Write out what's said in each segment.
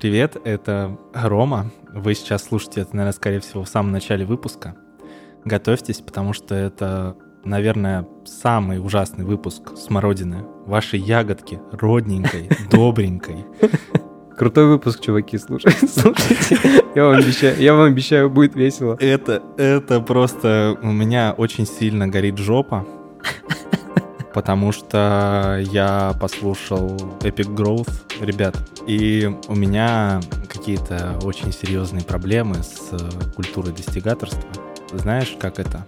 Привет, это Рома. Вы сейчас слушаете это, наверное, скорее всего, в самом начале выпуска. Готовьтесь, потому что это, наверное, самый ужасный выпуск смородины. Вашей ягодки, родненькой, добренькой. Крутой выпуск, чуваки, слушайте. слушайте. Я вам обещаю, я вам обещаю, будет весело. Это, это просто у меня очень сильно горит жопа, потому что я послушал Epic Growth, ребят, и у меня какие-то очень серьезные проблемы с культурой достигаторства. Знаешь, как это?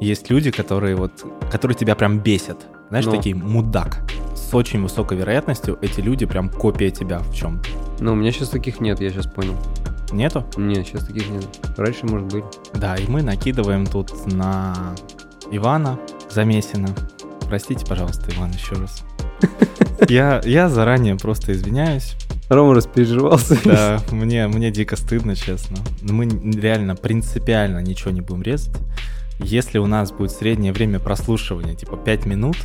Есть люди, которые вот, которые тебя прям бесят. Знаешь, Ну. такие мудак. С очень высокой вероятностью эти люди прям копия тебя в чем. Но у меня сейчас таких нет, я сейчас понял. Нету? Нет, сейчас таких нет. Раньше, может быть. Да, и мы накидываем тут на Ивана Замесина. Простите, пожалуйста, Иван, еще раз. Я, я заранее просто извиняюсь. Рома распереживался. Да, мне, мне дико стыдно, честно. Мы реально принципиально ничего не будем резать. Если у нас будет среднее время прослушивания, типа 5 минут,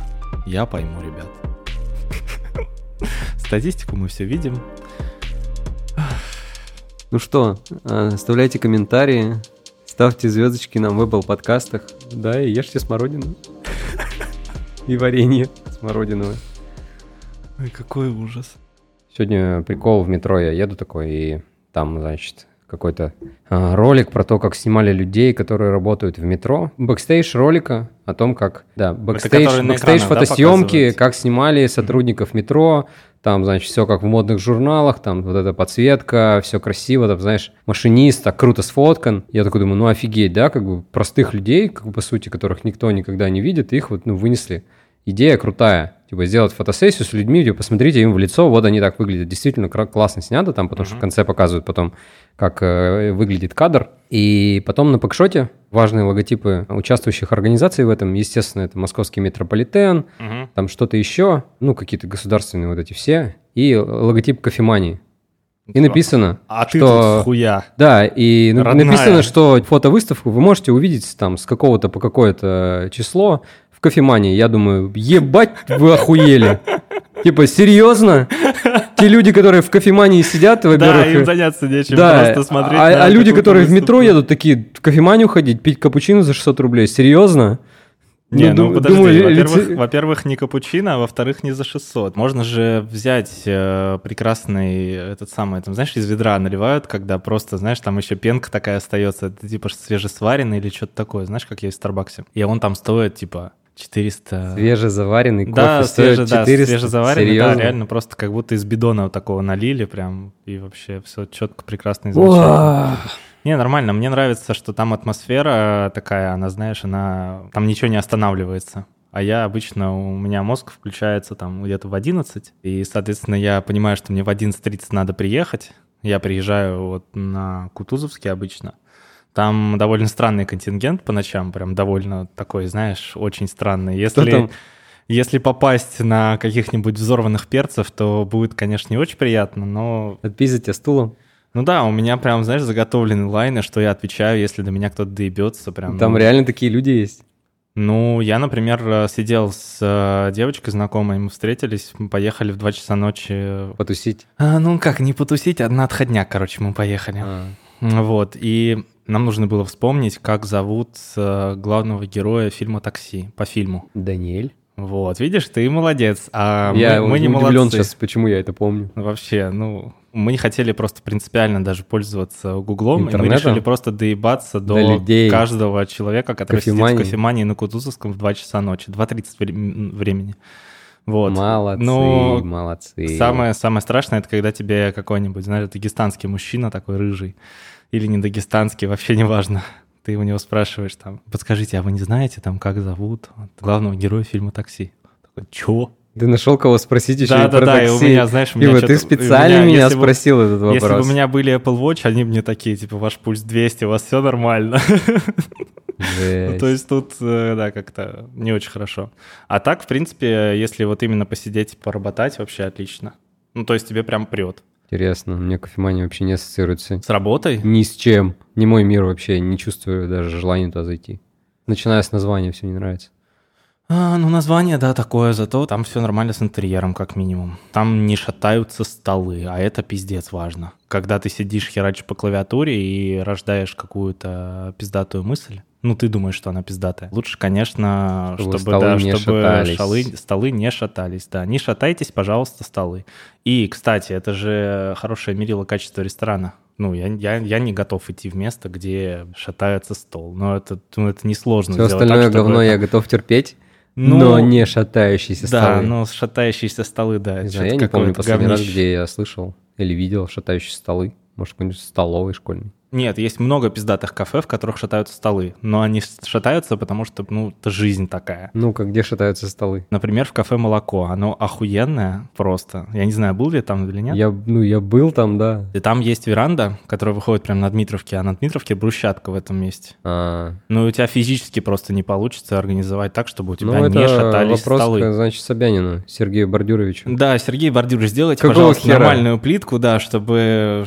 я пойму, ребят. Статистику мы все видим. Ну что, э, оставляйте комментарии, ставьте звездочки нам в Apple подкастах. Да, и ешьте смородину. И варенье смородиновое. Ой, какой ужас. Сегодня прикол в метро, я еду такой, и там, значит, какой-то а, ролик про то, как снимали людей, которые работают в метро. Бэкстейдж ролика о том, как, да, бэкстейдж, бэкстейдж экранах, да, фотосъемки, показывают? как снимали сотрудников метро, там, значит, все как в модных журналах, там вот эта подсветка, все красиво, там, знаешь, машинист так круто сфоткан. Я такой думаю, ну офигеть, да, как бы простых людей, как бы, по сути, которых никто никогда не видит, их вот, ну, вынесли. Идея крутая. Типа сделать фотосессию с людьми, типа, посмотрите им в лицо, вот они так выглядят. Действительно классно снято там, потому что в конце показывают потом, как э, выглядит кадр. И потом на пакшоте важные логотипы участвующих организаций в этом. Естественно, это московский метрополитен, Мгм. там что-то еще, ну, какие-то государственные вот эти все. И логотип кофемании. И написано, А ты что... тут хуя. Да, и на- Родная. написано, что фотовыставку вы можете увидеть там с какого-то по какое-то число в кофемании. Я думаю, ебать, вы охуели. Типа, серьезно? Те люди, которые в кофемании сидят, Да, им во-первых... заняться нечем, Да, просто смотреть а, а люди, которые в метро едут, такие в кофеманию ходить, пить капучино за 600 рублей. Серьезно? Не, ну, ду- подожди, думаю, во-первых, лице- во-первых, не капучино, а во-вторых, не за 600. Можно же взять э, прекрасный этот самый, там, знаешь, из ведра наливают, когда просто, знаешь, там еще пенка такая остается, это типа свежесваренный или что-то такое, знаешь, как есть в Старбаксе. И он там стоит, типа, 400... Свежезаваренный кофе Да, стоит свеже, да, 400. свежезаваренный, Серьезно? да, реально просто как будто из бидона вот такого налили прям, и вообще все четко, прекрасно. Уа. Не, нормально. Мне нравится, что там атмосфера такая, она, знаешь, она... Там ничего не останавливается. А я обычно, у меня мозг включается там где-то в 11, и, соответственно, я понимаю, что мне в 11.30 надо приехать. Я приезжаю вот на Кутузовский обычно. Там довольно странный контингент по ночам, прям довольно такой, знаешь, очень странный. Если, если попасть на каких-нибудь взорванных перцев, то будет, конечно, не очень приятно, но Отпиздить тебя стулом. ну да, у меня прям, знаешь, заготовлены лайны, что я отвечаю, если до меня кто-то доебется. Прям, Там ну, реально такие люди есть. Ну, я, например, э, сидел с э, девочкой знакомой, мы встретились, мы поехали в 2 часа ночи. Потусить. А, ну как, не потусить, а на отходняк, короче, мы поехали. А. Вот, и нам нужно было вспомнить, как зовут э, главного героя фильма «Такси», по фильму. Даниэль. Вот, видишь, ты молодец, а я мы, мы не молодцы. сейчас, почему я это помню. Вообще, ну, мы не хотели просто принципиально даже пользоваться Гуглом, и мы решили просто доебаться до, До людей. каждого человека, который сидит Кофемании. в кофемании на Кутузовском в 2 часа ночи, 2.30 вре- м, времени. Вот. Молодцы, Ну, молодцы. Самое, самое страшное, это когда тебе какой-нибудь, знаешь, дагестанский мужчина такой рыжий, или не дагестанский, вообще не важно. Ты у него спрашиваешь там, подскажите, а вы не знаете там, как зовут вот, главного героя фильма «Такси»? Такой, чё? Ты нашел кого спросить еще Да, и да, про да, и у такси. меня, знаешь, у меня что-то- ты специально меня, меня, если бы- спросил этот вопрос. Если бы у меня были Apple Watch, они мне такие, типа, ваш пульс 200, у вас все нормально. Ну. То есть тут, э, да, как-то не очень хорошо. А так, в принципе, если вот именно посидеть, поработать, вообще отлично. Ну, то есть тебе прям прет. Интересно, меня кофемания вообще не ассоциируется С работой? ни с чем. Не мой мир вообще, не чувствую даже желания туда зайти. Начиная с названия, все не нравится. А, ну, название, да, такое, зато там все нормально с интерьером, как минимум. Там не шатаются столы, а это пиздец важно. когда ты сидишь, херачишь по клавиатуре и рождаешь какую-то пиздатую мысль, ну, ты думаешь, что она пиздатая. Лучше, конечно, Чтобы чтобы, столы да, не чтобы шатались. шалы- столы не шатались. Да, не шатайтесь, пожалуйста, столы. И, кстати, это же хорошее мерило качества ресторана. Ну, я, я, я не готов идти в место, где шатается стол. Но это, ну, это несложно Все сделать остальное так, чтобы говно я готов терпеть, Ну, но не шатающиеся Да, столы. но шатающиеся столы, да. Не знаю, я не помню последний раз, говнище. где я слышал или видел шатающиеся столы. Может, какой-нибудь столовый школьный. Нет, есть много пиздатых кафе, в которых шатаются столы. Но они шатаются, потому что, ну, это жизнь такая. Ну-ка, где шатаются столы? Например, в кафе «Молоко». Оно охуенное просто. Я не знаю, был ли там или нет. Я, ну, я был там, да. И там есть веранда, которая выходит прямо на Дмитровке, а на Дмитровке брусчатка в этом месте. А, Ну, у тебя физически просто не получится организовать так, чтобы у тебя ну, не это шатались вопрос, столы. к, значит, Собянину, Сергею Бордюровичу. Да, Сергей Бордюрович, сделайте, Какого пожалуйста, хера? нормальную плитку, да, чтобы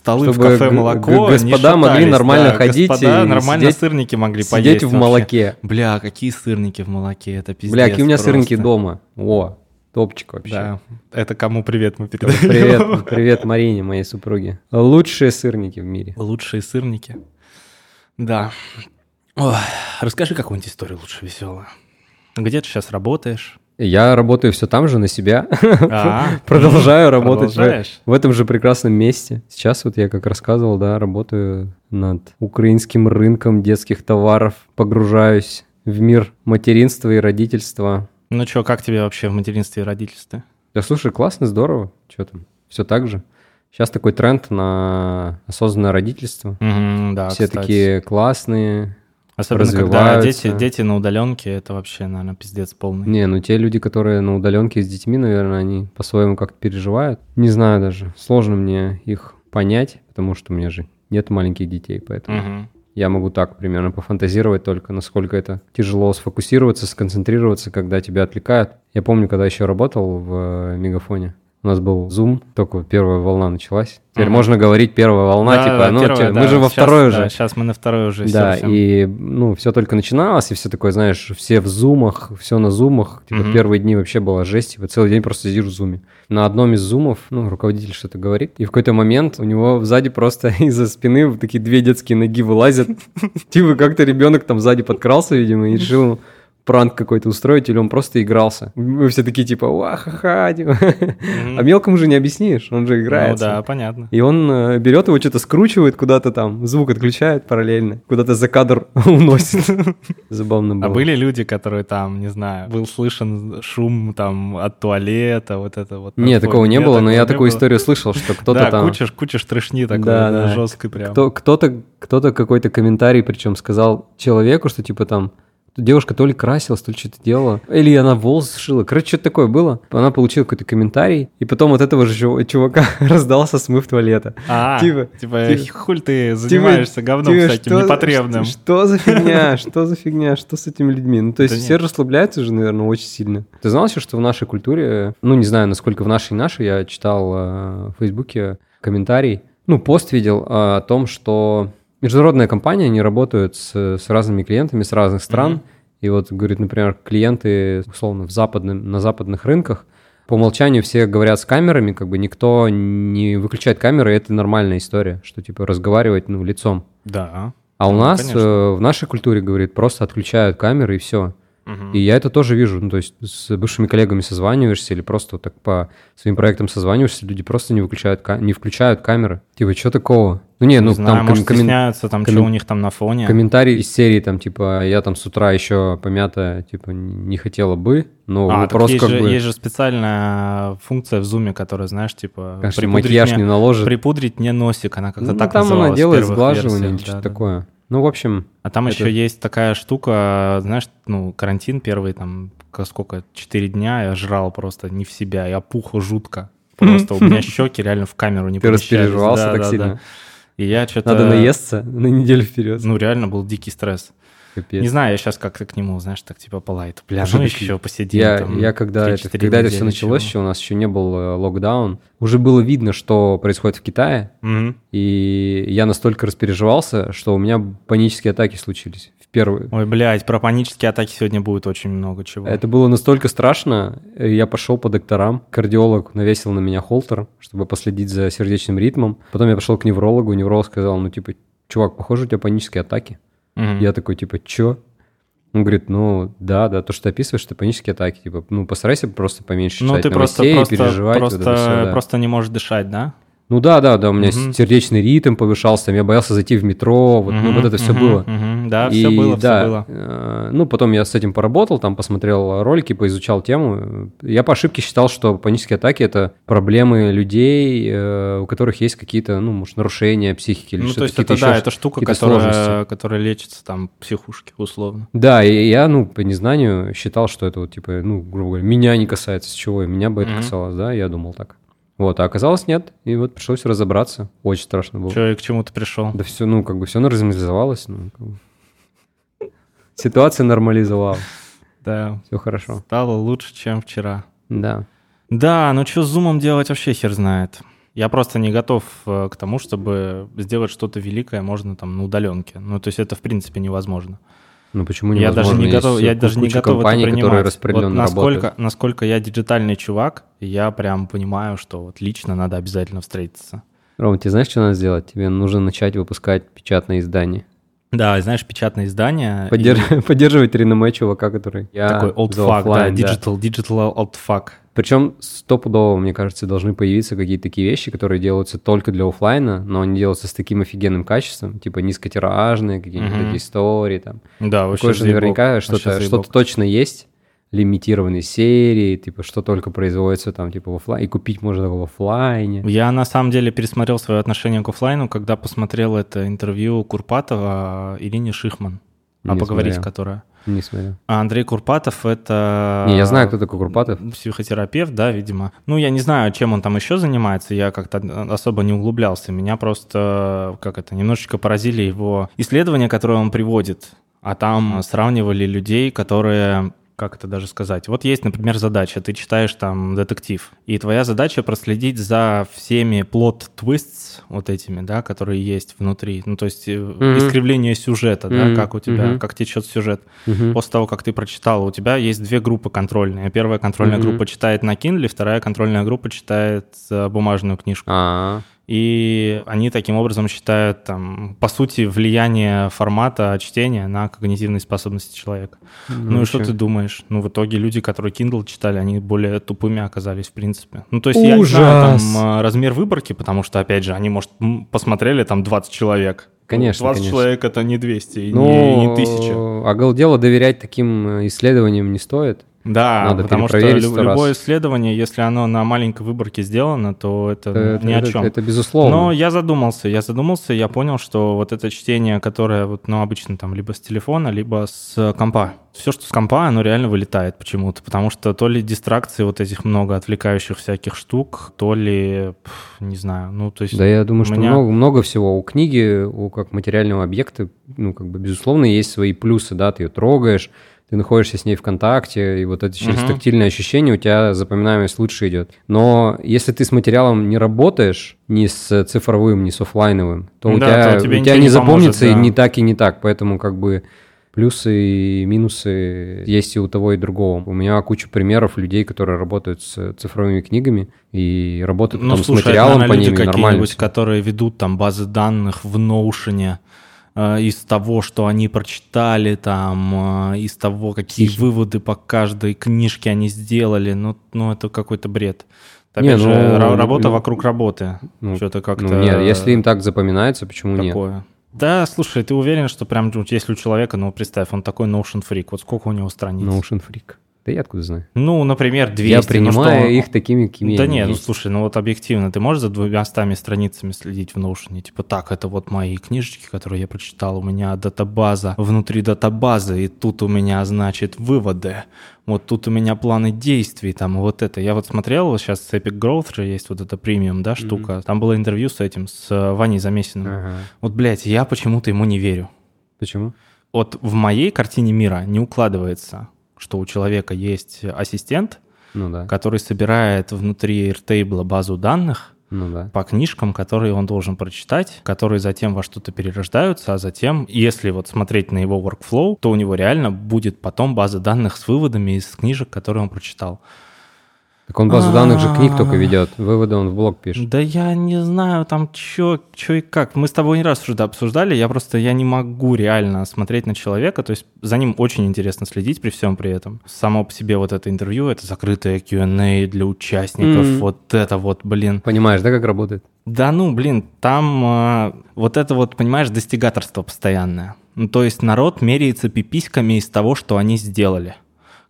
столы в Чтобы кафе г- «Молоко» господа могли нормально да, ходить господа и нормально сидеть- сырники могли Сидеть поесть в вообще. молоке. Бля, какие сырники в молоке, это пиздец Бля, какие у меня просто. сырники дома. О, топчик вообще. Да, это кому привет мы передаем. Привет, привет Марине, моей супруге. Лучшие сырники в мире. Лучшие сырники. Да. Ой, расскажи какую-нибудь историю лучше веселую. Где ты сейчас работаешь? Я работаю все там же на себя. А, Продолжаю работать в, продолжаешь? в этом же прекрасном месте. Сейчас вот я, как рассказывал, да, работаю над украинским рынком детских товаров, погружаюсь в мир материнства и родительства. Ну что, как тебе вообще в материнстве и родительстве? Да слушай, классно, здорово. Что там? Все так же. Сейчас такой тренд на осознанное родительство. Мгм, да, Все кстати. такие классные. Особенно когда дети, дети на удаленке, это вообще, наверное, пиздец полный. Не, ну те люди, которые на удаленке с детьми, наверное, они по-своему как-то переживают. Не знаю даже. Сложно мне их понять, потому что у меня же нет маленьких детей, поэтому Мгм. я могу так примерно пофантазировать только, насколько это тяжело сфокусироваться, сконцентрироваться, когда тебя отвлекают. Я помню, когда еще работал в э, Мегафоне, у нас был Zoom, только первая волна началась. Теперь Ага. можно говорить первая волна, Да, типа, да, ну, первая, те- да. мы же во Щас, второй да, уже. Сейчас мы на второй уже. Да, всем. и ну, все только начиналось, и все такое, знаешь, все в зумах, все на зумах. Типа Мгм. первые дни вообще была жесть, типа целый день просто сидишь в зуме. На одном из зумов, ну, руководитель что-то говорит, и в какой-то момент у него сзади просто из-за спины вот такие две детские ноги вылазят. Типа как-то ребенок там сзади подкрался, видимо, и решил пранк какой-то устроить, или он просто игрался. Мы все такие типа, ва-ха-ха, типа. Мгм. А мелкому же не объяснишь, он же Ну играется. да, понятно. И он э, берет его, что-то скручивает куда-то там, звук отключает параллельно, куда-то за кадр уносит. Забавно было. А были люди, которые там, не знаю, был слышен шум там от туалета, вот это вот. Нет, такого не было, но я такую историю слышал, что кто-то да, там... куча, куча штрешни такой, Да, да, да. жесткой прям. Кто, кто-то, кто-то какой-то комментарий, причем сказал человеку, что типа там девушка то ли красилась, то ли что-то делала, или она волосы сшила. Короче, что-то такое было. Она получила какой-то комментарий, и потом от этого же чу- чувака раздался смыв туалета. А, Типа, типа, типа, хуль ты занимаешься говном Типа, всяким что- непотребным. Что, что за фигня? Что за фигня? Что с этими людьми? Ну, то есть Да все нет. расслабляются же, наверное, очень сильно. Ты знал еще, что в нашей культуре, ну, не знаю, насколько в нашей и нашей, я читал э, в Фейсбуке комментарий, ну, пост видел э, о том, что международная компания, они работают с, с разными клиентами с разных стран, Мгм. и вот, говорит, например, клиенты, условно, в западном, на западных рынках, по умолчанию все говорят с камерами, как бы никто не выключает камеры, и это нормальная история, что типа разговаривать, ну, лицом. Да. А у Ну, нас конечно. э, в нашей культуре, говорит, просто отключают камеры и все. И я это тоже вижу. Ну, то есть с бывшими коллегами созваниваешься или просто вот так по своим проектам созваниваешься, люди просто не выключают, не включают камеры. Типа, что такого? Ну, не, ну, не знаю, там может, ком- коммен- стесняются, там, коммен- что у них там на фоне. комментарий из серии, там, типа, я там с утра еще помята, типа, не хотела бы, но А, вопрос есть, как же, бы... есть же специальная функция в зуме, которая, знаешь, типа... Конечно, припудрить макияж мне- не наложит. Припудрить не носик, она как-то Ну, так там она называлась в делает первых сглаживание версиях, что-то да, да. Ну, в общем, А там Это- еще есть такая штука, знаешь, ну, карантин первый, там, сколько, 4 дня я жрал просто не в себя, я пух жутко. Просто у меня щеки реально в камеру не ты распереживался так сильно. И я что-то... Надо наесться на неделю вперед. Ну, реально был дикий стресс. Капец. Не знаю, я сейчас как-то к нему, знаешь, так типа по лайту. Бля, ну еще посидим Я, там я когда, это, 3-4 когда это все началось, еще у нас еще не был э, локдаун, уже было видно, что происходит в Китае, Мгм. и я настолько распереживался, что у меня панические атаки случились. В первый. Ой, блядь, про панические атаки сегодня будет очень много чего. Это было настолько страшно, я пошел по докторам, кардиолог навесил на меня холтер, чтобы последить за сердечным ритмом. Потом я пошел к неврологу, невролог сказал, ну типа, чувак, похоже, у тебя панические атаки. Мгм. Я такой, типа, чё? Он говорит, ну да, да, то, что ты описываешь, это панические атаки. Типа, ну постарайся просто поменьше Ну, читать ты новостей, просто, переживать. вот просто, это всё, да. просто не можешь дышать, да? Ну да, да, да, у меня Мгм. сердечный ритм повышался, там, я боялся зайти в метро, вот, ну Мгм, вот это все мгм, было. мгм. Да, И все было, да, все было. э, ну, потом я с этим поработал, там посмотрел ролики, поизучал тему. Я по ошибке считал, что панические атаки – это проблемы людей, э, у которых есть какие-то, ну, может, нарушения психики или Ну, то что-то, есть какие-то это, да, еще это штука, которая, сложности. которая лечится там в психушке, условно. Да, и я, ну, по незнанию считал, что это вот, типа, ну, грубо говоря, меня не касается, с чего, меня бы это Мгм. касалось, да, я думал так. Вот, а оказалось нет, и вот пришлось разобраться. Очень страшно было. Че, к чему ты пришел? Да все, ну, как бы все нормализовалось. Ну, как бы. Ситуация нормализовалась. Да, Все хорошо. стало лучше, чем вчера. Да. Да, ну что с зумом делать вообще хер знает. Я просто не готов э, к тому, чтобы сделать что-то великое можно там на удаленке. Ну, то есть это в принципе невозможно. Ну почему Я невозможно? даже не готов, я даже не готов компаний, это принимать. распределенно вот насколько, работают. насколько я диджитальный чувак, я прям понимаю, что вот лично надо обязательно встретиться. Ром, тебе знаешь, что надо сделать? Тебе нужно начать выпускать печатные издания. Да, и знаешь, печатные издания. и Поддерж- Поддерживать реноме чувака, который... Я Такой old fuck, да, digital, digital old fuck. Причем стопудово, мне кажется, должны появиться какие-то такие вещи, которые делаются только для оффлайна, но они делаются с таким офигенным качеством, типа низкотиражные какие-нибудь Мгм. такие истории там. Да, вообще Такое же наверняка что-то заебок. что точно есть, лимитированные серии, типа что только производится там типа в оффлайне, и купить можно в оффлайне. Я на самом деле пересмотрел свое отношение к оффлайну, когда посмотрел это интервью Курпатова Ирине Шихман. А Не поговорить, смотрел. которая. Не смотрел. А Андрей Курпатов это... Не, я знаю, кто такой Курпатов. Психотерапевт, да, видимо. Ну, я не знаю, чем он там еще занимается, я как-то особо не углублялся. Меня просто, как это, немножечко поразили его исследования, которые он приводит. А там сравнивали людей, которые как это даже сказать? Вот есть, например, задача, ты читаешь там детектив, и твоя задача проследить за всеми плод twists вот этими, да, которые есть внутри, ну то есть э, искривление сюжета, да, Мгм. как у тебя, Мгм. как течет сюжет. Мгм. После того, как ты прочитал, у тебя есть две группы контрольные. Первая контрольная Мгм. группа читает на Kindle, вторая контрольная группа читает э, бумажную книжку. А, И они таким образом считают, там, по сути, влияние формата чтения на когнитивные способности человека. Ну, и что ты думаешь? Ну, в итоге люди, которые Kindle читали, они более тупыми оказались, в принципе. Ну, то есть я не знаю Ужас! там э, размер выборки, потому что, опять же, они, может, посмотрели там 20 человек. Конечно, 20 конечно. человек — это не 200 и Ну, не, не 1000. а дело доверять таким э, исследованиям не стоит. Да, Надо потому что лю- раз. любое исследование, если оно на маленькой выборке сделано, то это Это, ни о это- чем. это безусловно. Но я задумался, я задумался, я понял, что вот это чтение, которое вот, ну, обычно там либо с телефона, либо с компа. Все, что с компа, оно реально вылетает почему-то, потому что то ли дистракции вот этих много отвлекающих всяких штук, то ли, не знаю, ну, то есть... Да, я думаю, у что меня- много, много всего. У книги, у как материального объекта, ну, как бы, безусловно, есть свои плюсы, да, ты ее трогаешь, ты находишься с ней в контакте, и вот это через Мгм. тактильное ощущение у тебя запоминаемость лучше идет. Но если ты с материалом не работаешь, ни с цифровым, ни с оффлайновым, то у Да, тебя, то у тебя не не поможет, запомнится и да. не так, и не так. Поэтому как бы плюсы и минусы есть и у того, и другого. У меня куча примеров людей, которые работают с цифровыми книгами и работают Ну, потом слушай, с материалом по ним, и нормально. какие-нибудь, которые ведут там базы данных в Notion, э, из того, что они прочитали, там, э, из того, какие Тише. выводы по каждой книжке они сделали, ну, ну это какой-то бред. Опять Не, же, ну, ра- работа ну, вокруг работы. ну, Что-то как-то... Ну, нет, если им так запоминается, почему нет? такое. Да, слушай, ты уверен, что прям если у человека, ну, представь, он такой Notion фрик, вот сколько у него страниц? Notion Freak. Да я откуда знаю? Ну, например, 200. я ну, принимаю что- их такими, какими Да нет, ну слушай, ну вот объективно, ты можешь за двумястами страницами следить в Notion? Типа, так, это вот мои книжечки, которые я прочитал, у меня датабаза, внутри датабазы, и тут у меня, значит, выводы, вот тут у меня планы действий, там, вот это. Я вот смотрел, вот сейчас с Epic Growth же есть вот эта премиум, да, штука, там было интервью с этим, с э, Ваней Замесиным. Ага. Вот, блядь, я почему-то ему не верю. Почему? Вот в моей картине мира не укладывается, что у человека есть ассистент, Ну да. который собирает внутри Airtable базу данных, Ну да. по книжкам, которые он должен прочитать, которые затем во что-то перерождаются, а затем, если вот смотреть на его workflow, то у него реально будет потом база данных с выводами из книжек, которые он прочитал. Так он базу данных же книг только ведет, выводы он в блог пишет. Да я не знаю там чё, чё и как. Мы с тобой не раз уже обсуждали, я просто я не могу реально смотреть на человека, то есть за ним очень интересно следить при всем при этом. Само по себе вот это интервью, это закрытое Q&A для участников, Мгм. вот это вот, блин. Понимаешь, да, как работает? Да ну, блин, там э, вот это вот, понимаешь, достигаторство постоянное. Ну, то есть народ меряется пиписьками из того, что они сделали.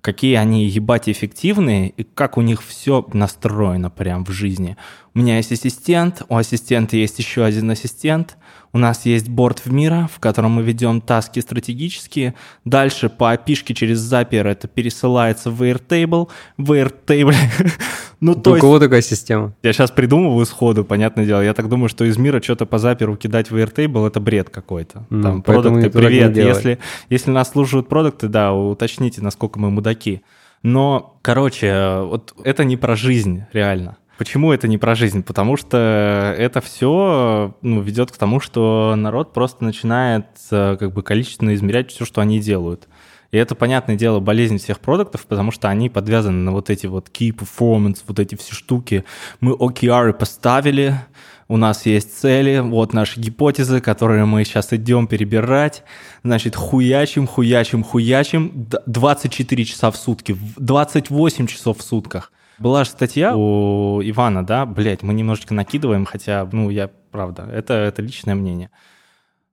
Какие они ебать эффективные и как у них все настроено прям в жизни. У меня есть ассистент, у ассистента есть еще один ассистент, у нас есть борт в мира, в котором мы ведем таски стратегические. Дальше по опишке через запер это пересылается в Airtable. В Airtable... ну, то у есть кого такая система? я сейчас придумываю сходу, понятное дело. Я так думаю, что из мира что-то по заперу кидать в Airtable это бред какой-то. Ну, Там продукты, привет. Если, если нас слушают продукты, да, уточните, насколько мы мудаки. Но, короче, вот это не про жизнь, реально. Почему это не про жизнь? Потому что это все ну, ведет к тому, что народ просто начинает э, как бы количественно измерять все, что они делают. И это, понятное дело, болезнь всех продуктов, потому что они подвязаны на вот эти вот key performance, вот эти все штуки. Мы OKR поставили, у нас есть цели, вот наши гипотезы, которые мы сейчас идем перебирать. Значит, хуячим, хуячим, хуячим. Д- 24 часа в сутки, в 28 часов в сутках. Была же статья у Ивана, да, блять, мы немножечко накидываем, хотя, ну, я, правда, это, это личное мнение.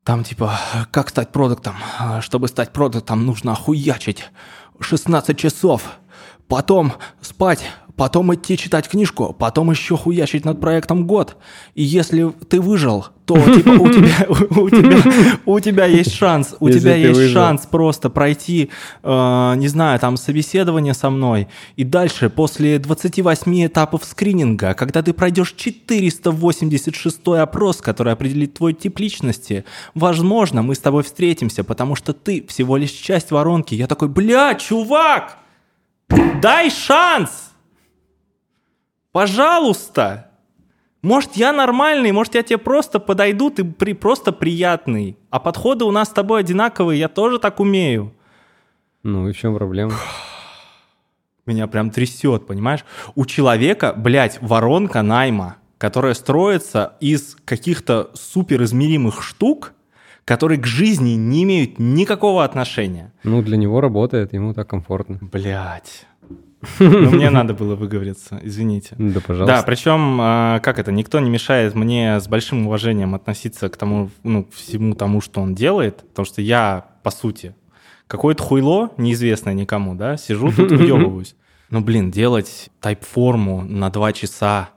Там типа, как стать продуктом? Чтобы стать продуктом, нужно охуячить 16 часов, потом спать, потом идти читать книжку, потом еще хуячить над проектом год. И если ты выжил, то типа у тебя, у тебя, у тебя есть шанс, у Если тебя есть выжил. шанс просто пройти, э, не знаю, там собеседование со мной. И дальше, после 28 этапов скрининга, когда ты пройдешь 486 опрос, который определит твой тип личности, возможно, мы с тобой встретимся, потому что ты всего лишь часть воронки. Я такой, бля, чувак, дай шанс! Пожалуйста! Может, я нормальный, может, я тебе просто подойду, ты при, просто приятный. А подходы у нас с тобой одинаковые, я тоже так умею. Ну и в чем проблема? Меня прям трясет, понимаешь? У человека, блядь, воронка найма, которая строится из каких-то суперизмеримых штук, которые к жизни не имеют никакого отношения. Ну, для него работает, ему так комфортно. Блядь. Ну, мне надо было выговориться, извините. Ну, Да, Да, пожалуйста. причем, а, как это, никто не мешает мне с большим уважением относиться к тому, ну, всему тому, что он делает, потому что я, по сути, какое-то хуйло, неизвестное никому, да, сижу тут выебываюсь. Ну, блин, делать тайп-форму на два часа,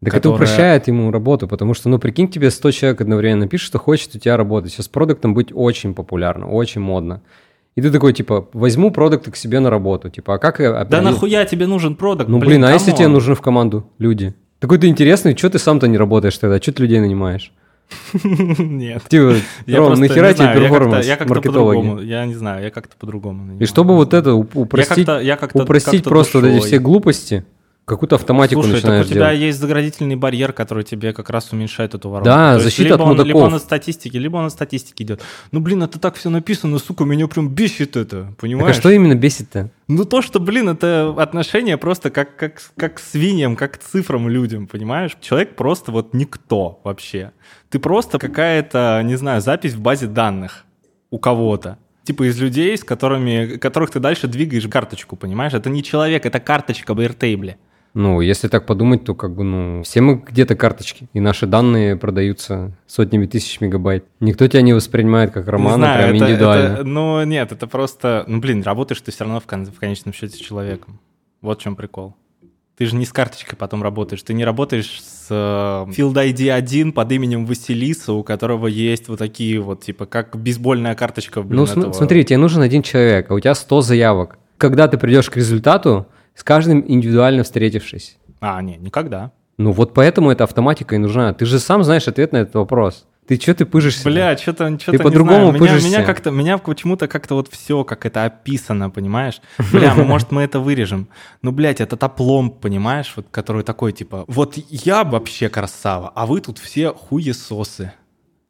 Так это которая- упрощает ему работу, потому что, ну, прикинь, тебе 100 человек одновременно пишет, что хочет у тебя работать. Сейчас продуктом быть очень популярно, очень модно. И ты такой, типа, возьму продукты к себе на работу. Типа, а как... я Да нахуя тебе нужен продукт? Ну, блин, а если тебе нужны в команду люди? Такой ты интересный, что ты сам-то не работаешь тогда? Что ты людей нанимаешь? Нет. Типа, Ром, нахера тебе перформанс, Я как-то по-другому, я не знаю, я как-то по-другому. И чтобы вот это упростить, упростить просто вот эти все глупости, какую-то автоматику Слушай, так начинаешь у тебя делать. есть заградительный барьер, который тебе как раз уменьшает эту воронку. Да, То есть защита либо от он, Либо он от статистики, либо он от статистики идет. Ну, блин, это так все написано, сука, меня прям бесит это, Так понимаешь? а что именно бесит-то? Ну, то, что, блин, это отношение просто как, как, как к свиньям, как к цифрам людям, понимаешь? Человек просто вот никто вообще. Ты просто какая-то, не знаю, запись в базе данных у кого-то. Типа из людей, с которыми, которых ты дальше двигаешь карточку, понимаешь? Это не человек, это карточка в Airtable. Ну, если так подумать, то как бы, ну, все мы где-то карточки, и наши данные продаются сотнями тысяч мегабайт. Никто тебя не воспринимает как Романа, Не знаю, прям это- индивидуально. это- ну, нет, это просто... Ну, блин, работаешь ты все равно в, кон- в конечном счете с человеком. Вот в чем прикол. Ты же не с карточкой потом работаешь. Ты не работаешь с э, Field ID 1 под именем Василиса, у которого есть вот такие вот, типа, как бейсбольная карточка, блин, Ну, см- этого. смотри, тебе нужен один человек, а у тебя 100 заявок. Когда ты придешь к результату, с каждым индивидуально встретившись. А, не, никогда. Ну, вот поэтому эта автоматика и нужна. Ты же сам знаешь ответ на этот вопрос. Ты что ты пыжишься? Бля, что-то что Ты по-другому пыжишься. меня как-то, меня почему-то как-то вот все, как это описано, понимаешь? Бля, ну, может мы это вырежем. Ну, блядь, это топломб, понимаешь, вот, который такой, типа, вот я вообще красава, а вы тут все хуесосы.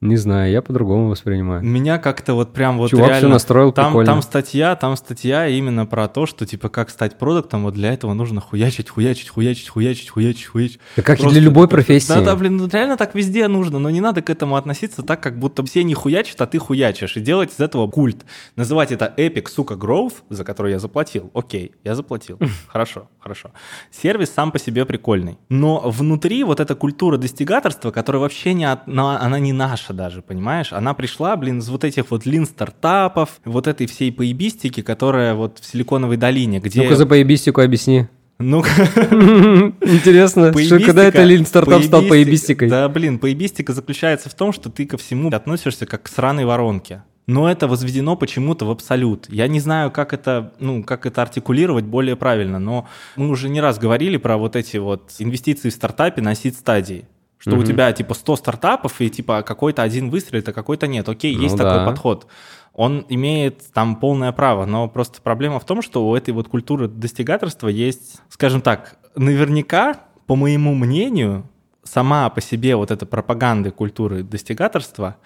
Не знаю, я по-другому воспринимаю. Меня как-то вот прям вот Чувак реально... все настроил там, прикольно. там статья, там статья именно про то, что типа как стать продуктом, вот для этого нужно хуячить, хуячить, хуячить, хуячить, хуячить, хуячить. Да как и Просто- для любой профессии. Да, да, блин, ну реально так везде нужно, но не надо к этому относиться так, как будто все не хуячат, а ты хуячишь, и делать из этого культ. Называть это эпик, сука, growth, за который я заплатил. Окей, я заплатил. Хорошо, хорошо. Сервис сам по себе прикольный. Но внутри вот эта культура достигаторства, которая вообще не, от- на- она не наша даже, понимаешь? Она пришла, блин, из вот этих вот лин-стартапов, вот этой всей поебистики, которая вот в Силиконовой долине, где... Ну-ка за поебистику объясни. Ну, Интересно, что когда это Лин стартап стал поебистикой? Да, блин, поебистика заключается в том, что ты ко всему относишься как к сраной воронке. Но это возведено почему-то в абсолют. Я не знаю, как это, ну, как это артикулировать более правильно, но мы уже не раз говорили про вот эти вот инвестиции в стартапе на сид-стадии. Что у Мгм. тебя типа 100 стартапов, и типа какой-то один выстрелит, а какой-то нет. Окей, Ну есть да. такой подход. Он имеет там полное право, но просто проблема в том, что у этой вот культуры достигаторства есть, скажем так, наверняка, по моему мнению, сама по себе вот эта пропаганда культуры достигаторства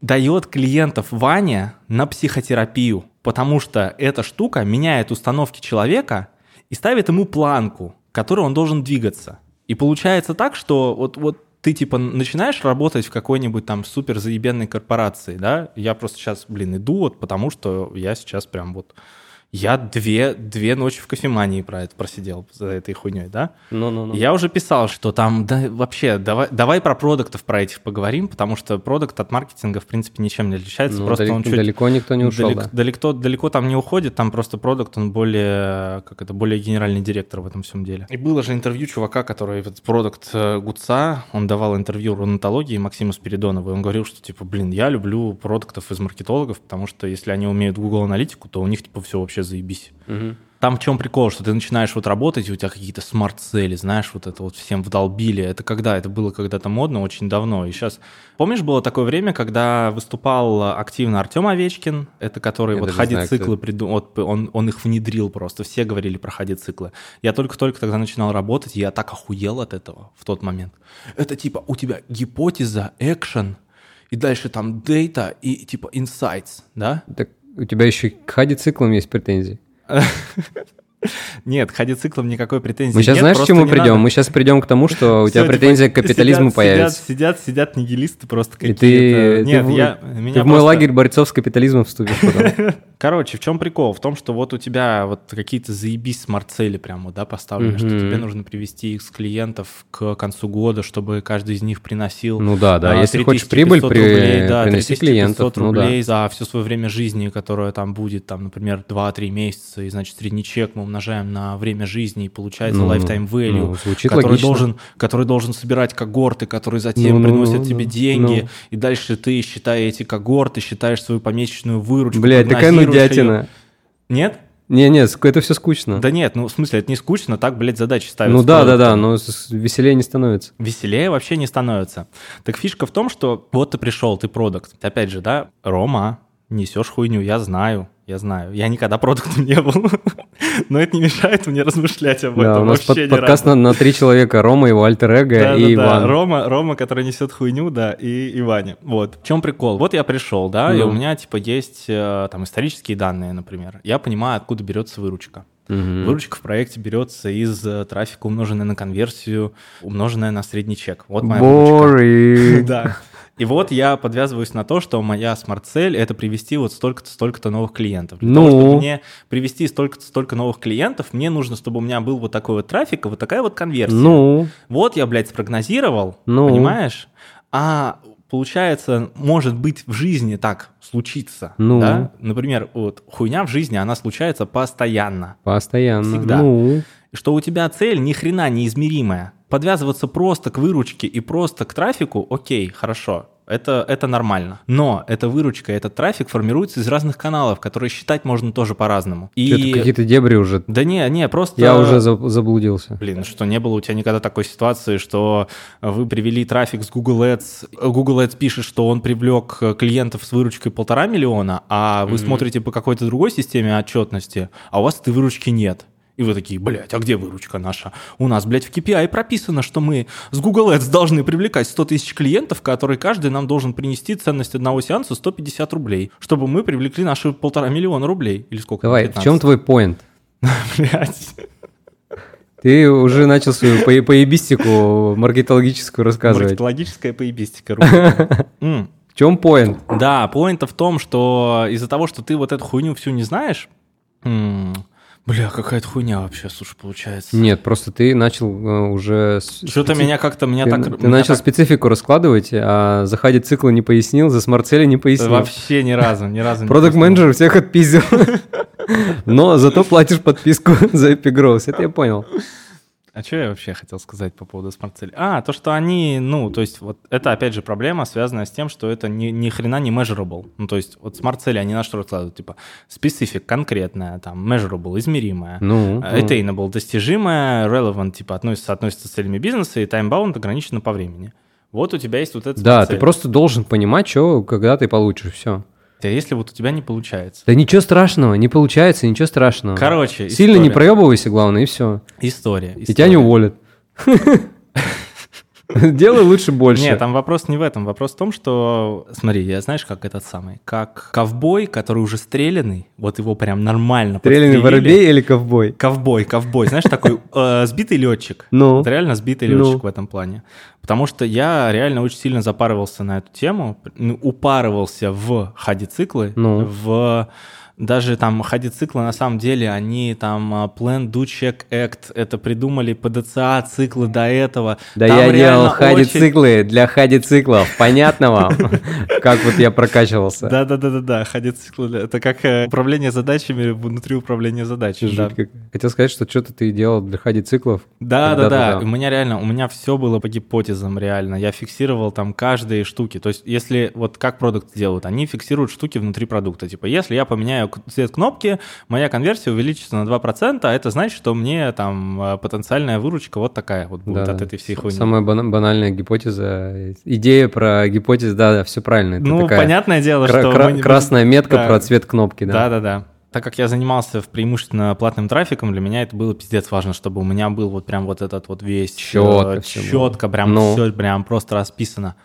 дает клиентов Ваня на психотерапию, потому что эта штука меняет установки человека и ставит ему планку, к которой он должен двигаться. И получается так, что вот, вот ты типа начинаешь работать в какой-нибудь там супер заебенной корпорации, да? Я просто сейчас, блин, иду вот потому, что я сейчас прям вот... Я две, две ночи в кофемании про это просидел за этой хуйней, да? Ну-ну-ну. Я уже писал, что там, да, вообще, давай, давай про продуктов про этих поговорим, потому что продукт от маркетинга, в принципе, ничем не отличается. Ну, просто далеко, он чуть далеко никто не ушел, далеко, да. далеко, далеко там не уходит, там просто продукт, он более, как это, более генеральный директор в этом всем деле. И было же интервью чувака, который этот продукт э, Гуца, он давал интервью рунатологии Максиму Спиридонову, и он говорил, что типа, блин, я люблю продуктов из маркетологов, потому что если они умеют Google аналитику, то у них типа все вообще заебись. Мгм. Там в чем прикол, что ты начинаешь вот работать, и у тебя какие-то смарт-цели, знаешь, вот это вот всем вдолбили. Это когда? Это было когда-то модно, очень давно. И сейчас... Помнишь, было такое время, когда выступал активно Артем Овечкин, это который Я вот даже ходи знаю, кто циклы, это. приду... вот он, он их внедрил просто. Все говорили про ходи циклы. Я только-только тогда начинал работать, и я так охуел от этого в тот момент. Это типа у тебя гипотеза, экшен, и дальше там дейта и типа insights, да? Так у тебя еще к хади-циклам есть претензии. Нет, к ходи циклам никакой претензии Мы сейчас нет, знаешь, к чему придем? надо. Мы сейчас придем к тому, что у тебя Всё, претензия типа, к капитализму появится. Сидят, сидят, сидят нигилисты просто И какие-то. ты, Нет, ты я, ты меня в мой просто- лагерь борцов с капитализмом вступишь потом. Короче, в чем прикол? В том, что вот у тебя вот какие-то заебись смарт-цели прямо, да, поставлены, что Мгм. тебе нужно привести их с клиентов к концу года, чтобы каждый из них приносил Ну да, да. а, Если хочешь 3500 прибыль, при- рублей, да, приноси 3500 клиентов. Ну да. рублей за все свое время жизни, которое там будет, там, например, 2-3 месяца, и, значит, средний чек мы умножаем на время жизни, и получается Ну, lifetime value, ну, который, логично. должен, который должен собирать когорты, которые затем Ну, ну, приносят ну, тебе ну, деньги, ну. и дальше ты, считая эти когорты, считаешь свою помесячную выручку. Блядь, такая нудятина. её. Нет? Не-не, ск- это все скучно. Да нет, ну в смысле, это не скучно, так, блядь, задачи ставят. Ну да, да, да, но веселее не становится. Веселее вообще не становится. Так фишка в том, что вот ты пришел, ты продукт. Опять же, да, Рома, несешь хуйню, я знаю, я знаю. Я никогда продуктом не был. Но это не мешает мне размышлять об Да, этом у нас под- подкаст на, на три человека. Рома, его альтер-эго Да, и да, да. Иван. Рома, Рома, который несет хуйню, да, и, и Ваня. Вот. В чем прикол? Вот я пришел, да, и Ну. у меня, типа, есть э, там исторические данные, например. Я понимаю, откуда берется выручка. Мгм. Выручка в проекте берется из э, трафика, умноженная на конверсию, умноженная на средний чек. Вот моя выручка. Boring. Да. И вот я подвязываюсь на то, что моя смарт-цель — это привести вот столько-то, столько-то новых клиентов. Для Ну? того, чтобы мне привести столько-то, столько новых клиентов, мне нужно, чтобы у меня был вот такой вот трафик и вот такая вот конверсия. Ну, Вот я, блядь, спрогнозировал, Ну? понимаешь? А получается, может быть, в жизни так случится, Ну? да? Например, вот хуйня в жизни, она случается постоянно. постоянно. Всегда. Ну, Что у тебя цель ни хрена неизмеримая. Подвязываться просто к выручке и просто к трафику, окей, хорошо. Это, это нормально. Но эта выручка, этот трафик формируется из разных каналов, которые считать можно тоже по-разному. И... Это какие-то дебри уже. Да не, не, просто... Я уже заблудился. Блин, что не было у тебя никогда такой ситуации, что вы привели трафик с Google Ads, Google Ads пишет, что он привлек клиентов с выручкой полтора миллиона, а вы mm-hmm. смотрите по какой-то другой системе отчетности, а у вас этой выручки нет. И вы такие, блядь, а где выручка наша? У нас, блядь, в KPI прописано, что мы с Google Ads должны привлекать 100 тысяч клиентов, которые каждый нам должен принести ценность одного сеанса 150 рублей, чтобы мы привлекли наши полтора миллиона рублей. Или сколько? Давай, 15. в чем твой поинт? Блядь. Ты уже начал свою по поебистику маркетологическую рассказывать. Маркетологическая поебистика. В чем поинт? Да, поинт в том, что из-за того, что ты вот эту хуйню всю не знаешь, Бля, какая-то хуйня вообще, слушай, получается. Нет, просто ты начал э, уже... Что-то специ... меня как-то... Меня ты, так, ты меня начал так... специфику раскладывать, а заходит цикла не пояснил, за смарт-цели не пояснил. Вообще ни разу, ни разу не Продукт менеджер всех отпиздил. Но зато платишь подписку за Epigrowth, это я понял. А что я вообще хотел сказать по поводу смарт-целей? А, то, что они, ну, то есть вот это опять же проблема, связанная с тем, что это ни, ни хрена не measurable. Ну, то есть вот смарт-цели, они на что раскладывают? Типа specific, конкретная, там, measurable, измеримая, ну, attainable, ну. достижимая, relevant, типа относится, относится с целями бизнеса, и time-bound ограничено по времени. Вот у тебя есть вот это. Да, ты просто должен понимать, что, когда ты получишь, все. А если вот у тебя не получается? Да ничего страшного, не получается, ничего страшного. Короче, Сильно история. не проебывайся, главное, и все. История. И тебя не уволят. Делай лучше больше. Нет, там вопрос не в этом. Вопрос в том, что, смотри, я знаешь, как этот самый, как ковбой, который уже стрелянный, вот его прям нормально Стрелянный воробей или ковбой? Ковбой, ковбой. Знаешь, такой э, сбитый летчик. Ну. реально сбитый летчик ну. в этом плане. Потому что я реально очень сильно запарывался на эту тему, упарывался в ходициклы, ну. в даже там ходициклы, на самом деле, они там а, Plan, Do, Check, Act, это придумали ПДЦА циклы до этого. Да там я делал ходициклы очень... для ходициклов, понятно вам? Как вот я прокачивался. Да-да-да-да, ходициклы, это как э, управление задачами внутри управления задачами. Хотел сказать, что что-то ты делал для ходициклов. Да-да-да, у меня реально, у меня все было по гипотезам реально, я фиксировал там каждые штуки, то есть если вот как продукт делают, они фиксируют штуки внутри продукта, типа если я поменяю цвет кнопки, моя конверсия увеличится на 2%, а это значит, что мне там э, потенциальная выручка вот такая вот будет да, от этой всей хуйни. Самая банальная гипотеза, идея про гипотезу, да, да, все правильно. Это ну, понятное дело, кра- что... Кра- красная метка да. про цвет кнопки, да. Да-да-да так как я занимался в преимущественно платным трафиком, для меня это было пиздец важно, чтобы у меня был вот прям вот этот вот весь четко, э, четко прям ну. все прям просто расписано.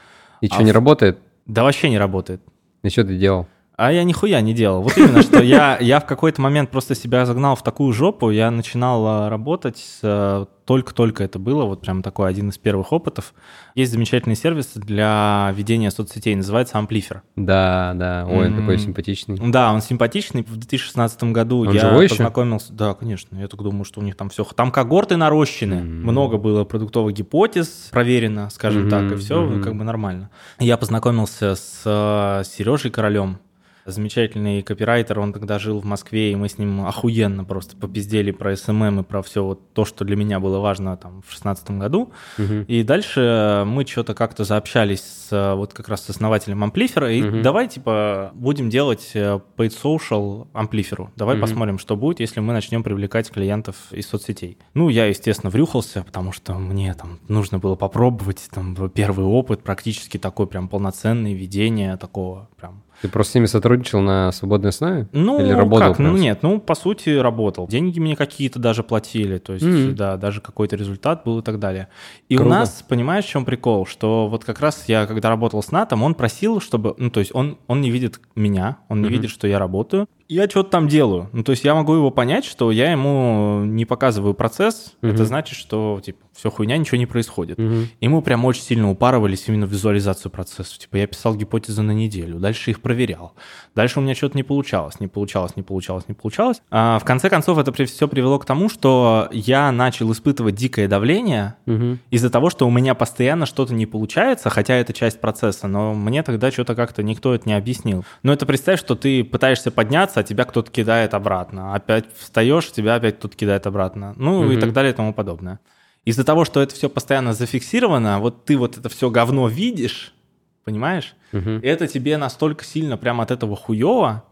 И а что, не работает? Да вообще не работает. И что ты делал? А я нихуя не делал. Вот именно, что я, я в какой-то момент просто себя загнал в такую жопу, я начинал а, работать, э, только-только это было, вот прям такой один из первых опытов. Есть замечательный сервис для ведения соцсетей, называется Amplifier. Да, да, ой, он такой симпатичный. Да, он симпатичный. В 2016 году он я живой познакомился... Еще? Да, конечно, я так думаю, что у них там все... Там когорты нарощены, mm-hmm. много было продуктовых гипотез проверено, скажем mm-hmm. так, и все mm-hmm. как бы нормально. Я познакомился с э, Сережей Королем, замечательный копирайтер, он тогда жил в Москве, и мы с ним охуенно просто попиздели про SMM и про все вот то, что для меня было важно там в шестнадцатом году. Угу. И дальше мы что-то как-то заобщались с вот как раз с основателем Amplifer а, и угу. давай типа будем делать э, paid social Amplifer у. Давай угу. посмотрим, что будет, если мы начнем привлекать клиентов из соцсетей. Ну, я, естественно, врюхался, потому что мне там нужно было попробовать там первый опыт, практически такой прям полноценный ведение такого прям ты просто с ними сотрудничал на свободной основе? Ну, Или работал как? Ну, нет, ну, по сути, работал. Деньги мне какие-то даже платили, то есть, mm-hmm. да, даже какой-то результат был и так далее. И Круто. у нас, понимаешь, в чем прикол? Что вот как раз я, когда работал с Натом, он просил, чтобы, ну, то есть он, он не видит меня, он не mm-hmm. видит, что я работаю, я что-то там делаю. Ну, то есть я могу его понять, что я ему не показываю процесс, угу. это значит, что, типа, все хуйня, ничего не происходит. Угу. И мы прям очень сильно упарывались именно в визуализацию процессов. Типа, я писал гипотезы на неделю, дальше их проверял. Дальше у меня что-то не получалось, не получалось, не получалось, не получалось. А в конце концов это все привело к тому, что я начал испытывать дикое давление угу. из-за того, что у меня постоянно что-то не получается, хотя это часть процесса, но мне тогда что-то как-то никто это не объяснил. Но это представь, что ты пытаешься подняться, а тебя кто-то кидает обратно. Опять встаешь, тебя опять кто-то кидает обратно. Ну mm-hmm. и так далее и тому подобное. Из-за того, что это все постоянно зафиксировано, вот ты вот это все говно видишь, понимаешь? Мгм. Это тебе настолько сильно прям от этого хуево,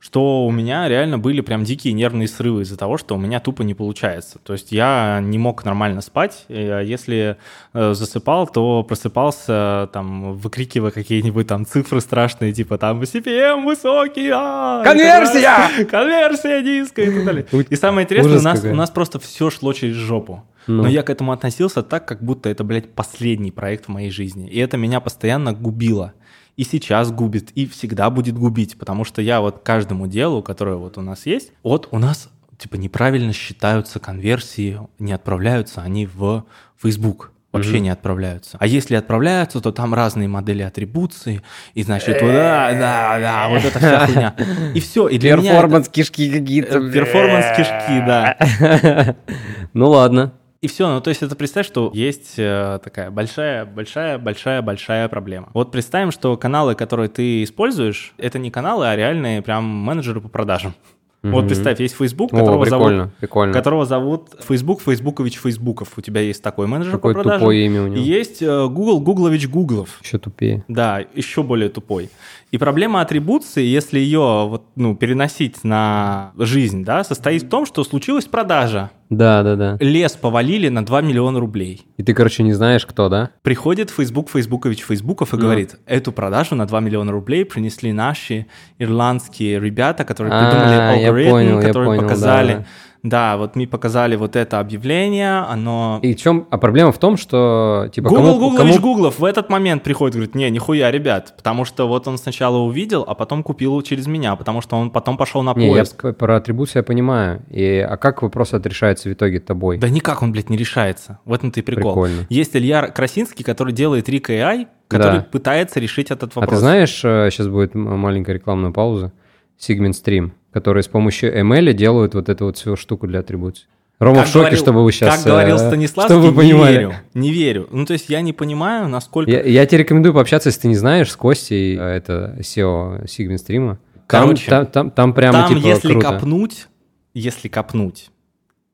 что у меня реально были прям дикие нервные срывы из-за того, что у меня тупо не получается. То есть я не мог нормально спать, а если э, засыпал, то просыпался там, выкрикивая какие-нибудь там цифры страшные, типа там CPM высокий, а, Конверсия! конверсия низкая и так далее. И самое интересное, у нас, у нас просто все шло через жопу. Ну. Но я к этому относился так, как будто это, блядь, последний проект в моей жизни. И это меня постоянно губило. И сейчас губит, и всегда будет губить, потому что я вот каждому делу, которое вот у нас есть, вот у нас типа неправильно считаются конверсии, не отправляются они в Facebook. Вообще не отправляются. А если отправляются, то там разные модели атрибуции, и значит, да, да, да, вот эта вся хуйня. И все. И для меня это- Перформанс кишки какие-то. Перформанс кишки, да. Ну ладно. И все, ну то есть это представь, что есть э, такая большая, большая, большая, большая проблема. Вот представим, что каналы, которые ты используешь, это не каналы, а реальные прям менеджеры по продажам. Вот Мгм. представь, есть Facebook, О, которого прикольно, зовут, прикольно. которого зовут Facebook Фейсбукович Фейсбуков. У тебя есть такой менеджер Какое по продажам. тупое имя у него. И есть э, Google Гуглович Гуглов. Еще тупее. Да, еще более тупой. И проблема атрибуции, если ее вот, ну, переносить на жизнь, да, состоит в том, что случилась продажа. Да, да, да. Лес повалили на 2 миллиона рублей. И ты, короче, не знаешь, кто, да? Приходит Facebook Фейсбукович Фейсбуков и Ну. говорит, эту продажу на 2 миллиона рублей принесли наши ирландские ребята, которые А, придумали алгоритм, которые показали. Да, вот мы показали вот это объявление, оно... И в чем... А проблема в том, что, типа, Google кому... Гуглович кому- Гуглов в этот момент приходит и говорит, не, нихуя, ребят, потому что вот он сначала увидел, а потом купил через меня, потому что он потом пошел на Не, я поиск. к- про атрибуцию я понимаю. И, а как вопрос отрешается в итоге тобой? Да никак он, блядь, не решается. В этом-то и прикол. Прикольно. Есть Илья Красинский, который делает Рик AI, который Да. пытается решить этот А вопрос. ты знаешь, сейчас будет маленькая рекламная пауза, Sigment Stream, которые с помощью ML делают вот эту вот всю штуку для атрибуции. Рома Как в шоке, говорил- чтобы вы сейчас... Как говорил Станиславский, чтобы вы понимали. не верю. Не верю. Ну, то есть я не понимаю, насколько... Я, я тебе рекомендую пообщаться, если ты не знаешь, с Костей, э, это SEO Sigment Stream. Там, Короче, там, там, там прямо Там, типа если круто. копнуть, если копнуть,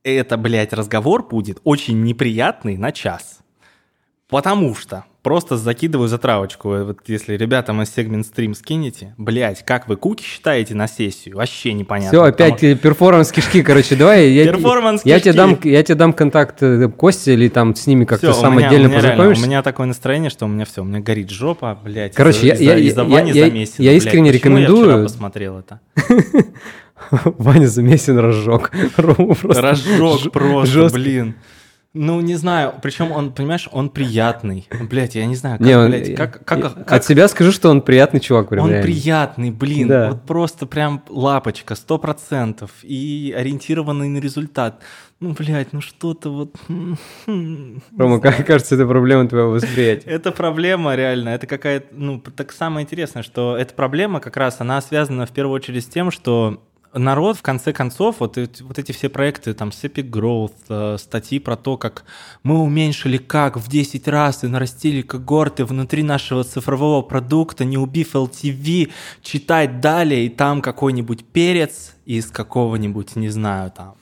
это, блядь, разговор будет очень неприятный на час. Потому что, просто закидываю затравочку, э, вот если ребятам из SegmentStream скинете, блядь, как вы куки считаете на сессию? Вообще непонятно. Все, опять э, перформанс кишки, короче, давай. Я, Перформанс я тебе дам, я тебе дам контакт э, Кости или там с ними как-то сам меня, отдельно у меня реально- познакомишься. у меня такое настроение, что у меня все, у меня горит жопа, блядь. Короче, я- из-за- я- из-за я- Вани я- Замесина, я искренне Я рекомендую- вчера посмотрел это. Ваня Замесин разжег. Разжег просто, блин. Ну, не знаю, причем он, понимаешь, он приятный. Блять, я не знаю, как, Не, он- блядь, как, как, как- От себя скажу, что он приятный чувак. прям он реально. приятный, блин, Да. вот просто прям лапочка, сто процентов, и ориентированный на результат. Ну, блядь, ну что-то вот... Рома, как кажется, это проблема твоего восприятия. Это проблема реально, это какая-то, ну, так самое интересное, что эта проблема как раз, она связана в первую очередь с тем, что народ, в конце концов, вот вот эти все проекты, там, с Epic Growth, э, статьи про то, как мы уменьшили как в 10 раз и нарастили когорты внутри нашего цифрового продукта, не убив LTV, читать далее, и там какой-нибудь перец из какого-нибудь, не знаю, там...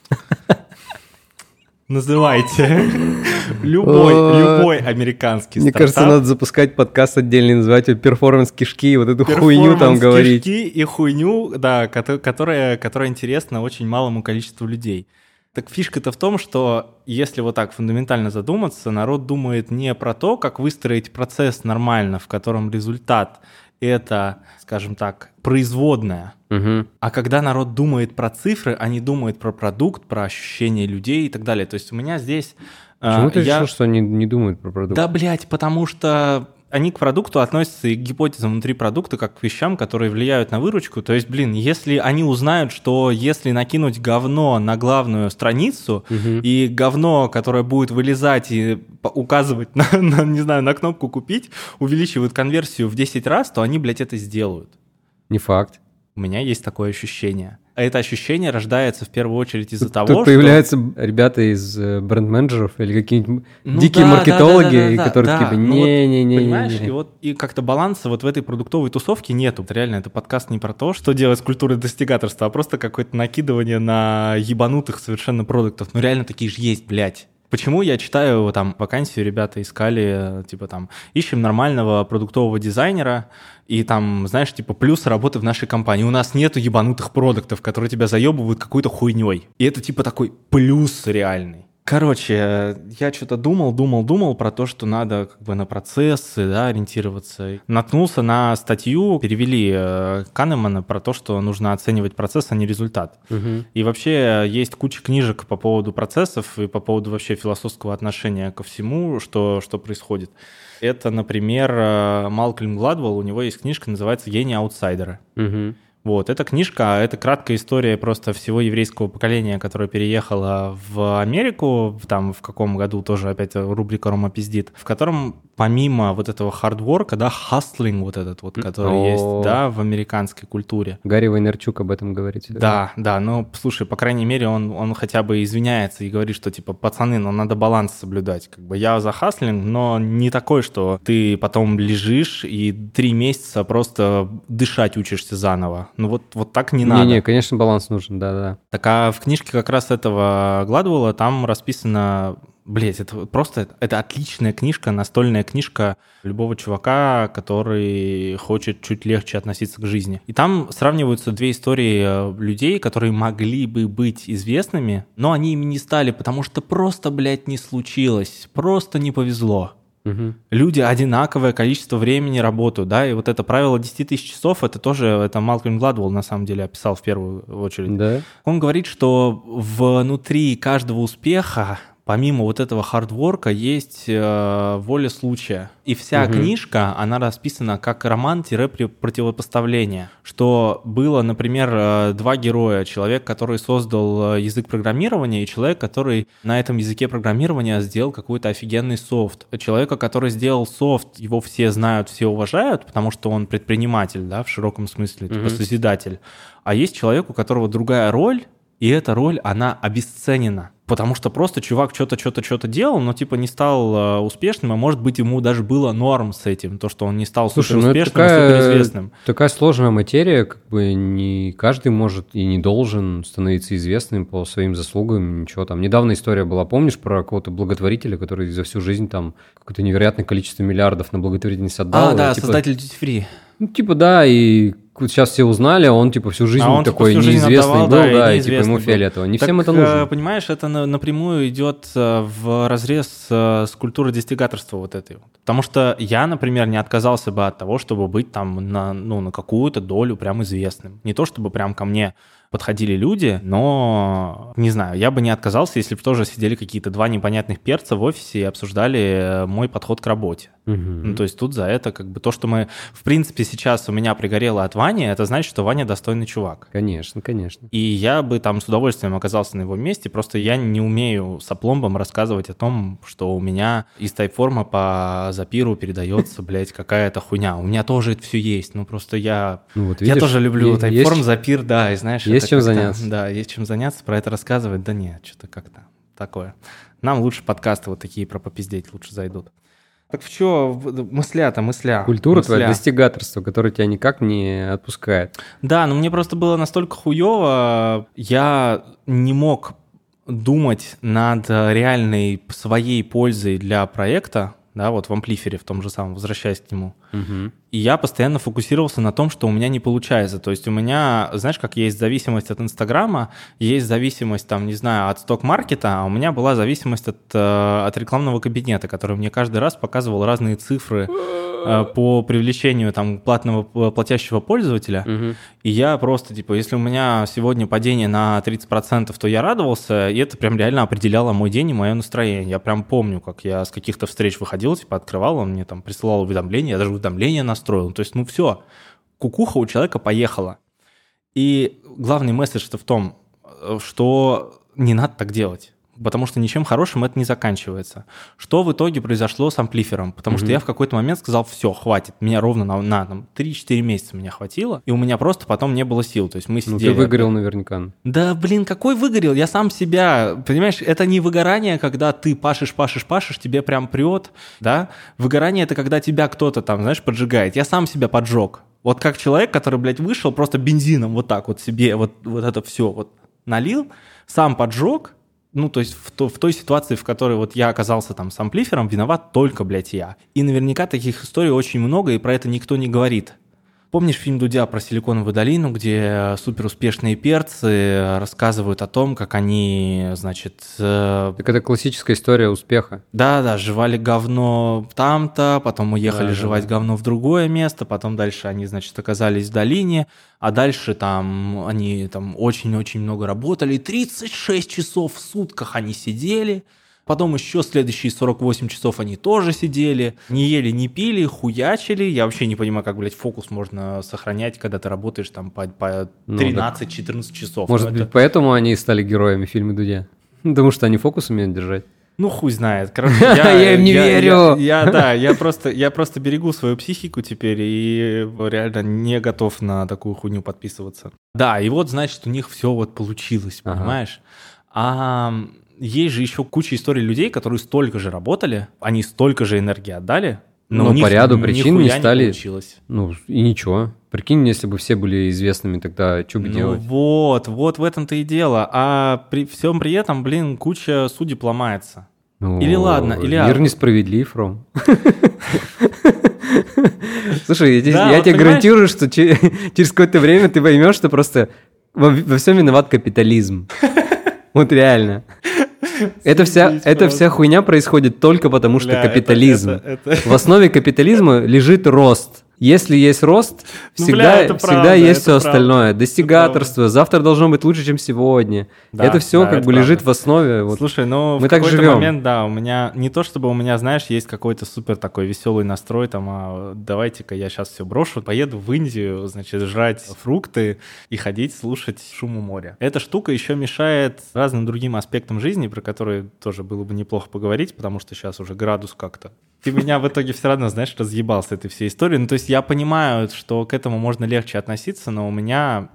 Называйте. Любой, Ой. любой американский Мне кажется, надо запускать подкаст отдельный, называть его перформанс кишки, и вот эту Перформанс, хуйню там говорить. кишки и хуйню, да, кото- которая, которая интересна очень малому количеству людей. Так фишка-то в том, что если вот так фундаментально задуматься, народ думает не про то, как выстроить процесс нормально, в котором результат — это, скажем так, производная, Мгм. а когда народ думает про цифры, они думают про продукт, про ощущения людей и так далее. То есть у меня здесь... э, Почему ты я- решил, что они не думают про продукт? да, блядь, потому что они к продукту относятся и к гипотезам внутри продукта как к вещам, которые влияют на выручку. То есть, блин, если они узнают, что если накинуть говно на главную страницу, Мгм. и говно, которое будет вылезать и указывать на, на, не знаю, на кнопку «Купить», увеличивает конверсию в 10 раз, то они, блядь, это сделают. Не факт. У меня есть такое ощущение. А это ощущение рождается в первую очередь из-за того, тут что... появляются ребята из э, бренд-менеджеров или какие-нибудь Ну дикие да, маркетологи, да, да, да, которые да. типа Ну вот, не-не-не. Понимаешь, и вот и как-то баланса вот в этой продуктовой тусовке нету. Реально, это подкаст не про то, что делать с культурой достигаторства, а просто какое-то накидывание на ебанутых совершенно продуктов. Ну реально такие же есть, блядь. Почему я читаю там вакансию, ребята искали, типа там, ищем нормального продуктового дизайнера, и там, знаешь, типа, плюс работы в нашей компании. У нас нету ебанутых продуктов, которые тебя заебывают какой-то хуйней. И это типа такой плюс реальный. Короче, я что-то думал, думал, думал про то, что надо как бы на процессы да, ориентироваться. Наткнулся на статью, перевели э, Канемана про то, что нужно оценивать процесс, а не результат. Угу. И вообще есть куча книжек по поводу процессов и по поводу вообще философского отношения ко всему, что, что происходит. Это, например, э, Малкольм Гладвелл, у него есть книжка, называется «Гений аутсайдера». Угу. Вот, эта книжка, это краткая история просто всего еврейского поколения, которое переехало в Америку, там в каком году тоже опять рубрика «Рома пиздит», в котором помимо вот этого хардворка, да, хастлинг вот этот вот, который О. есть, да, в американской культуре. Гарри Вайнерчук об этом говорит. Да, да, ну, слушай, по крайней мере, он, он хотя бы извиняется и говорит, что, типа, пацаны, ну, надо баланс соблюдать. Как бы я за хаслинг, но не такой, что ты потом лежишь и три месяца просто дышать учишься заново. Ну, вот, вот так не надо. Не-не, конечно, баланс нужен, да-да. Так а в книжке как раз этого Гладвелла там расписано Блять, это просто это отличная книжка, настольная книжка любого чувака, который хочет чуть легче относиться к жизни. И там сравниваются две истории э, людей, которые могли бы быть известными, но они ими не стали, потому что просто, блядь, не случилось, просто не повезло. Мгм. Люди одинаковое количество времени работают, да, и вот это правило 10 тысяч часов, это тоже, это Малкольм Гладвелл на самом деле описал в первую очередь. Да? Он говорит, что внутри каждого успеха, помимо вот этого хардворка, есть э, воля случая. И вся Мгм. книжка, она расписана как роман-противопоставление. Что было, например, э, два героя. Человек, который создал э, язык программирования, и человек, который на этом языке программирования сделал какой-то офигенный софт. Человека, который сделал софт, его все знают, все уважают, потому что он предприниматель, да, в широком смысле, типа Мгм. созидатель. А есть человек, у которого другая роль, и эта роль, она обесценена. Потому что просто чувак что-то, что-то, что-то делал, но типа не стал э, успешным, а может быть ему даже было норм с этим, то, что он не стал Слушай, ну это суперуспешным, такая- суперизвестным. Такая сложная материя, как бы не каждый может и не должен становиться известным по своим заслугам, ничего там. Недавно история была, помнишь, про какого-то благотворителя, который за всю жизнь там какое-то невероятное количество миллиардов на благотворительность отдал. А, да, типа, создатель Duty Free. Ну, типа, да, и сейчас все узнали, а он, типа, всю жизнь А он, типа, такой всю жизнь неизвестный отдавал, был, да, и да, и, типа, неизвестный ему фиолетово. Не Так, всем это э, нужно. Понимаешь, это на- напрямую идет э, в разрез э, с культурой достигаторства вот этой. Потому что я, например, не отказался бы от того, чтобы быть там на, ну, на какую-то долю прям известным. Не то, чтобы прям ко мне подходили люди, но, не знаю, я бы не отказался, если бы тоже сидели какие-то два непонятных перца в офисе и обсуждали мой подход к работе. Мгм. Ну, то есть тут за это как бы то, что мы, в принципе, сейчас у меня пригорело от Вани, это значит, что Ваня достойный чувак. Конечно, конечно. И я бы там с удовольствием оказался на его месте, просто я не умею с опломбом рассказывать о том, что у меня из тайп-форма по запиру передается, блядь, какая-то хуйня. У меня тоже это все есть, ну просто я... Ну, вот я видишь, тоже люблю тайп-форм, есть- запир, да, и знаешь... есть чем заняться. Да, есть чем заняться, про это рассказывать, да нет, что-то как-то такое. Нам лучше подкасты вот такие про попиздеть лучше зайдут. Так в чё, мысля-то, мысля. Культура твоя, мысля. достигаторство, которое тебя никак не отпускает. Да, но мне просто было настолько хуево, я не мог думать над э, реальной своей пользой для проекта, да, вот в амплифере в том же самом, возвращаясь к нему. Мгм. И я постоянно фокусировался на том, что у меня не получается. То есть у меня, знаешь, как есть зависимость от Инстаграма, есть зависимость, там, не знаю, от сток-маркета, а у меня была зависимость от, э, от рекламного кабинета, который мне каждый раз показывал разные цифры по привлечению там платного э, платящего пользователя. И я просто, типа, если у меня сегодня падение на 30%, то я радовался, и это прям реально определяло мой день и мое настроение. Я прям помню, как я с каких-то встреч выходил, типа, открывал, он мне там присылал уведомления, я даже уведомления настроил. То есть, ну все, кукуха у человека поехала. И главный месседж-то в том, э, что не надо так делать. Потому что ничем хорошим это не заканчивается. Что в итоге произошло с амплифером? Потому что Мгм. я в какой-то момент сказал, все, хватит. Меня ровно на, на там, 3-4 месяца меня хватило, и у меня просто потом не было сил. То есть мы Ну, сидели... ты выгорел наверняка. Да, блин, какой выгорел? Я сам себя, понимаешь, это не выгорание, когда ты пашешь, пашешь, пашешь, тебе прям прет, да? Выгорание это когда тебя кто-то там, знаешь, поджигает. Я сам себя поджег. Вот как человек, который, блядь, вышел просто бензином вот так вот себе, вот, вот это все вот налил, сам поджег, ну, то есть в, то, в той ситуации, в которой вот я оказался там с амплифером, виноват только, блядь, я. И наверняка таких историй очень много, и про это никто не говорит. Помнишь фильм Дудя про Силиконовую долину, где суперуспешные перцы рассказывают о том, как они, значит... Э, так это классическая история успеха. Да-да, жевали говно там-то, потом уехали да, жевать да. говно в другое место, потом дальше они, значит, оказались в долине, а дальше там они там очень-очень много работали, 36 часов в сутках они сидели, Потом еще следующие 48 часов они тоже сидели, не ели, не пили, хуячили. Я вообще не понимаю, как, блядь, фокус можно сохранять, когда ты работаешь там по, по 13-14 ну, часов. Может ну, быть, это... поэтому они стали героями фильма Дудя? Потому что они фокус умеют держать. Ну, хуй знает. Короче, я, я им не я, верю. Я, я, да, я просто, я просто берегу свою психику теперь и реально не готов на такую хуйню подписываться. Да, и вот, значит, у них все вот получилось, понимаешь? Ага. А есть же еще куча историй людей, которые столько же работали, они столько же энергии отдали, но, но по ряду причин не стали. Не получилось. Ну и ничего. Прикинь, если бы все были известными, тогда что бы ну делать? Вот, вот в этом-то и дело. А при всем при этом, блин, куча судеб ломается. Ну, или ладно, или... Мир несправедлив, Ром. Слушай, я, тебе гарантирую, что через какое-то время ты поймешь, что просто во всем виноват капитализм. Вот реально. Это вся, это вся хуйня происходит только потому, что капитализм. В основе капитализма лежит рост. Если есть рост, ну, всегда, бля, всегда правда, есть все правда. остальное. Достигаторство. Завтра должно быть лучше, чем сегодня. Да, это все да, как это бы правда. лежит в основе. Вот. Слушай, ну мы в так живем. момент, да, у меня не то чтобы у меня, знаешь, есть какой-то супер такой веселый настрой, там, а, давайте-ка я сейчас все брошу, поеду в Индию, значит, жрать фрукты и ходить слушать шуму моря. Эта штука еще мешает разным другим аспектам жизни, про которые тоже было бы неплохо поговорить, потому что сейчас уже градус как-то ты меня в итоге все равно, знаешь, разъебал с этой всей историей. Ну, то есть я понимаю, что к этому можно легче относиться, но у меня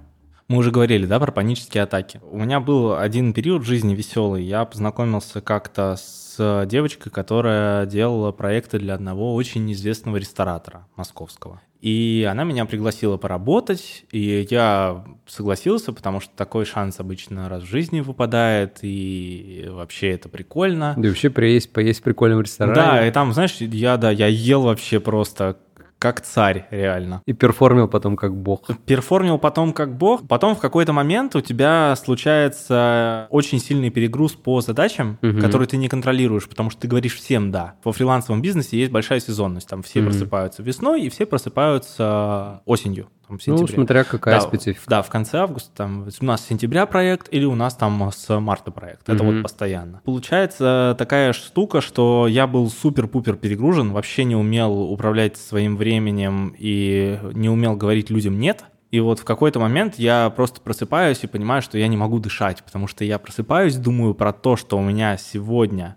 мы уже говорили, да, про панические атаки. У меня был один период в жизни веселый. Я познакомился как-то с девочкой, которая делала проекты для одного очень известного ресторатора московского. И она меня пригласила поработать, и я согласился, потому что такой шанс обычно раз в жизни выпадает, и вообще это прикольно. Да и вообще поесть, поесть в прикольном ресторане. Да, и там, знаешь, я, да, я ел вообще просто как царь, реально. И перформил потом как бог. Перформил потом как бог. Потом в какой-то момент у тебя случается очень сильный перегруз по задачам, угу. которые ты не контролируешь, потому что ты говоришь всем «да». Во фрилансовом бизнесе есть большая сезонность. Там все угу. просыпаются весной и все просыпаются осенью там, в ну, сентябре. Ну, смотря какая да, специфика. Да, в конце августа, там, у нас с сентября проект или у нас там с марта проект. Это mm-hmm. вот постоянно. Получается такая штука, что я был супер-пупер перегружен, вообще не умел управлять своим временем и не умел говорить людям «нет». И вот в какой-то момент я просто просыпаюсь и понимаю, что я не могу дышать, потому что я просыпаюсь, думаю про то, что у меня сегодня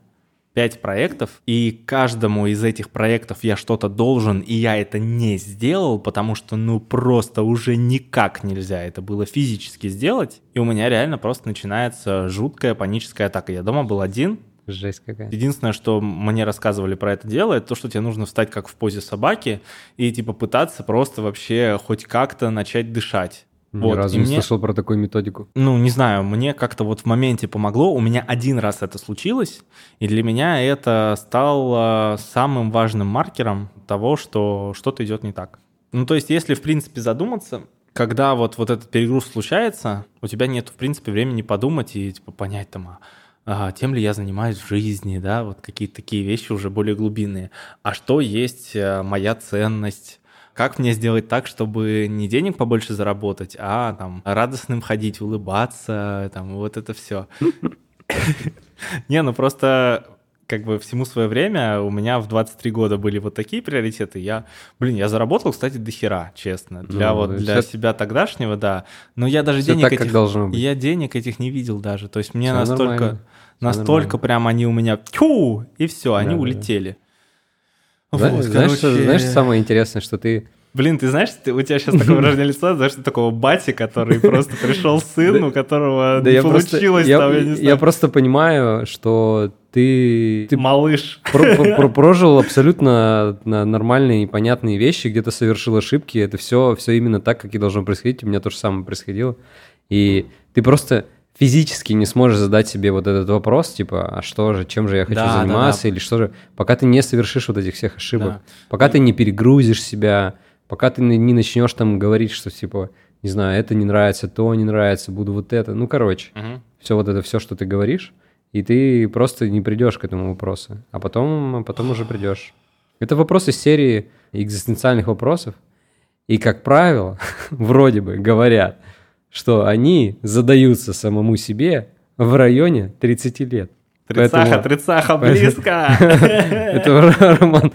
пять проектов, и каждому из этих проектов я что-то должен, и я это не сделал, потому что, ну, просто уже никак нельзя это было физически сделать, и у меня реально просто начинается жуткая паническая атака. Я дома был один, Жесть какая. Единственное, что мне рассказывали про это дело, это то, что тебе нужно встать как в позе собаки и типа пытаться просто вообще хоть как-то начать дышать. Ни вот, разу не мне, слышал про такую методику. Ну, не знаю, мне как-то вот в моменте помогло. У меня один раз это случилось, и для меня это стало самым важным маркером того, что что-то идет не так. Ну, то есть, если, в принципе, задуматься, когда вот, вот этот перегруз случается, у тебя нет, в принципе, времени подумать и типа понять там, а, тем ли я занимаюсь в жизни, да, вот какие-то такие вещи уже более глубинные. А что есть э, моя ценность? Как мне сделать так, чтобы не денег побольше заработать, а там радостным ходить, улыбаться, там вот это все. Не, ну просто как бы всему свое время у меня в 23 года были вот такие приоритеты. Я, блин, я заработал, кстати, до хера, честно. Для ну, вот для все... себя тогдашнего, да. Но я даже денег так, этих... Я денег этих не видел даже. То есть мне все настолько... Нормально. Настолько прям они у меня... Тю! И все, они да, улетели. Да. Вот, знаешь, короче... знаешь, самое интересное, что ты Блин, ты знаешь, ты, у тебя сейчас такое выражение лица, знаешь, ты такого бати, который просто пришел сын, у которого не получилось там, я не знаю. Я просто понимаю, что ты... Ты малыш. Прожил абсолютно нормальные и понятные вещи, где-то совершил ошибки, это все именно так, как и должно происходить, у меня то же самое происходило. И ты просто физически не сможешь задать себе вот этот вопрос, типа, а что же, чем же я хочу Да, да, заниматься, да. или что же, пока ты не совершишь вот этих всех ошибок, Да. пока ты не перегрузишь себя, пока ты не не начнешь там говорить, что типа, не знаю, это не нравится, то не нравится, буду вот это, ну, короче, Мгм. все вот это все, что ты говоришь, и ты просто не придешь к этому вопросу, а потом, а потом уже придешь. Это вопрос из серии экзистенциальных вопросов, и, как правило, вроде бы говорят, что они задаются самому себе в районе 30 лет. Трицаха, Поэтому- трицаха, близко. Это, Роман,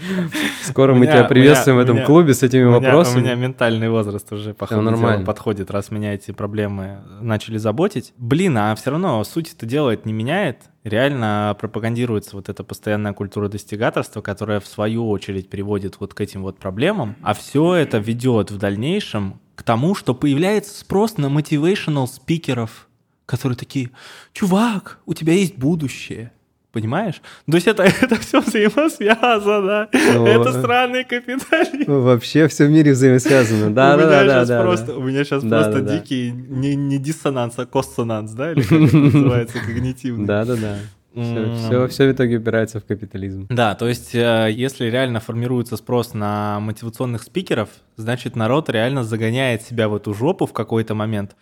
скоро мы тебя приветствуем в этом клубе с этими вопросами. У меня ментальный возраст уже, походу, подходит, раз меня эти проблемы начали заботить. Блин, а все равно суть это делает не меняет. Реально пропагандируется вот эта постоянная культура достигаторства, которая в свою очередь приводит вот к этим вот проблемам. А все это ведет в дальнейшем к тому, что появляется спрос на motivational спикеров, которые такие, чувак, у тебя есть будущее. Понимаешь? То есть это, это все взаимосвязано. Ну, это странный капитализм. Вообще все в мире взаимосвязано. Да, у да, меня да, да, сейчас да, просто, да. у меня сейчас Да, просто да, да. дикий не, не диссонанс, а коссонанс, да, или как это называется, когнитивный. Да, да, да. М. Все, все в итоге упирается в капитализм. Да, то есть, э, если реально формируется спрос на мотивационных спикеров, значит, народ реально загоняет себя в эту жопу в какой-то момент.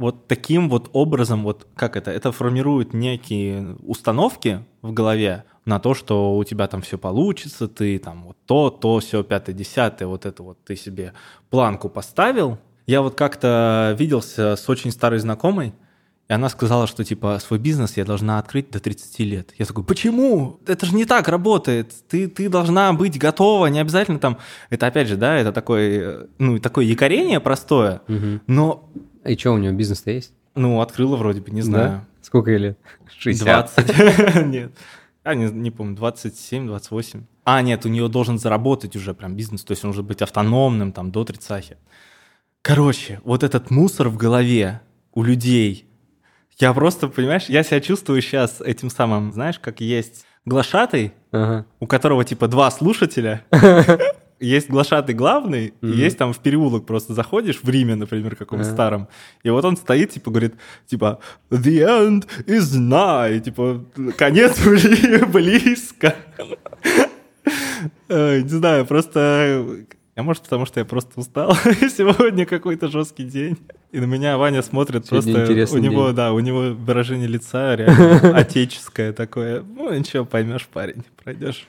Вот таким вот образом, вот как это, это формирует некие установки в голове на то, что у тебя там все получится, ты там вот то, то, все, пятое, десятое, вот это вот ты себе планку поставил. Я вот как-то виделся с очень старой знакомой, и она сказала, что типа свой бизнес я должна открыть до 30 лет. Я такой, почему? Это же не так работает. Ты, ты должна быть готова, не обязательно там... Это опять же, да, это такое, ну, такое якорение простое, Мгм. но, И что, у него бизнес-то есть? ну, открыла вроде бы, не знаю. Да? Сколько ей лет? 60. 20. Нет. А, не, не помню, 27, 28. А, нет, у нее должен заработать уже прям бизнес, то есть он должен быть автономным там до 30. Короче, вот этот мусор в голове у людей, я просто, понимаешь, я себя чувствую сейчас этим самым, знаешь, как есть глашатый, Ага. у которого типа два слушателя, есть глашатый главный, и Мгм. есть там в переулок просто заходишь, в Риме, например, каком-то Ага. старом, и вот он стоит, типа, говорит, типа, the end is nigh, типа, конец бли- близко. Э, Не знаю, просто... А может, потому что я просто устал. Сегодня какой-то жесткий день. И на меня Ваня смотрит Сегодня просто... У него, день. да, у него выражение лица реально отеческое такое. Ну, ничего, поймешь, парень, пройдешь.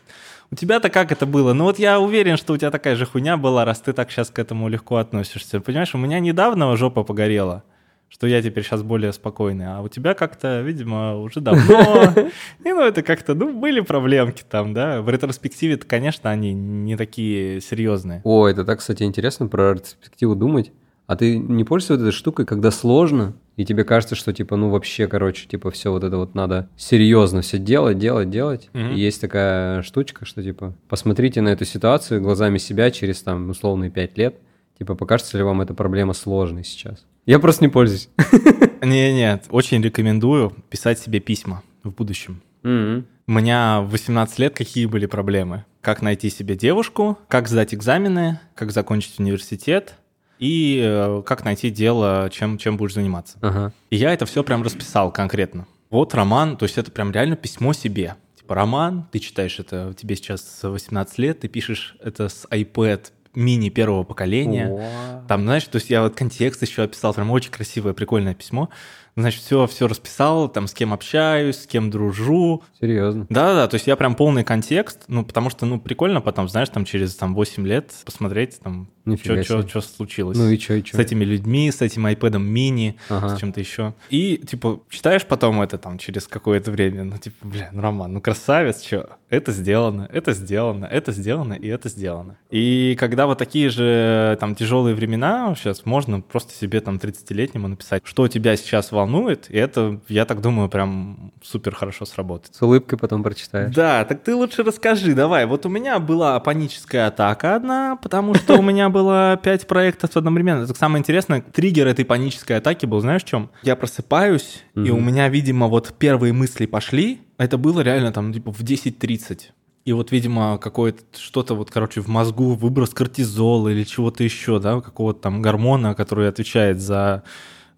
У тебя-то как это было? Ну вот я уверен, что у тебя такая же хуйня была, раз ты так сейчас к этому легко относишься. Понимаешь, у меня недавно жопа погорела, что я теперь сейчас более спокойный, а у тебя как-то, видимо, уже давно. И ну это как-то, ну были проблемки там, да. В ретроспективе-то, конечно, они не такие серьезные. О, это так, кстати, интересно про ретроспективу думать. А ты не пользуешься вот этой штукой, когда сложно, и тебе кажется, что, типа, ну, вообще, короче, типа, все вот это вот надо серьезно все делать, делать, делать. Мгм. И есть такая штучка, что, типа, посмотрите на эту ситуацию глазами себя через, там, условные пять лет. Типа, покажется ли вам эта проблема сложной сейчас? Я просто не пользуюсь. Не, нет, очень рекомендую писать себе письма в будущем. Мгм. У меня в 18 лет какие были проблемы? Как найти себе девушку, как сдать экзамены, как закончить университет и э, как найти дело, чем, чем будешь заниматься. Ага. И я это все прям расписал конкретно. Вот роман, то есть это прям реально письмо себе. Типа роман, ты читаешь это, тебе сейчас 18 лет, ты пишешь это с iPad мини первого поколения. О. Там, знаешь, то есть я вот контекст еще описал, прям очень красивое, прикольное письмо. Значит, все, все расписал, там, с кем общаюсь, с кем дружу. Серьезно. Да-да-да, то есть я прям полный контекст, ну, потому что, ну, прикольно потом, знаешь, там, через, там, 8 лет посмотреть, там, Нифига себе. что случилось. Ну и чё, и чё? С этими людьми, с этим iPad мини, Ага. с чем-то еще. И, типа, читаешь потом это там через какое-то время, ну, типа, бля, ну, Роман, ну, красавец, что? Это сделано, это сделано, это сделано, и это сделано. И когда вот такие же там тяжелые времена, сейчас можно просто себе там 30-летнему написать, что тебя сейчас волнует, и это, я так думаю, прям супер хорошо сработает. С улыбкой потом прочитаешь. Да, так ты лучше расскажи, давай. Вот у меня была паническая атака одна, потому что у меня было пять проектов одновременно. Это самое интересное, триггер этой панической атаки был, знаешь, в чем? Я просыпаюсь, и Мгм. у меня, видимо, вот первые мысли пошли. Это было реально там типа в 10.30. И вот, видимо, какое-то что-то вот, короче, в мозгу выброс кортизола или чего-то еще, да, какого-то там гормона, который отвечает за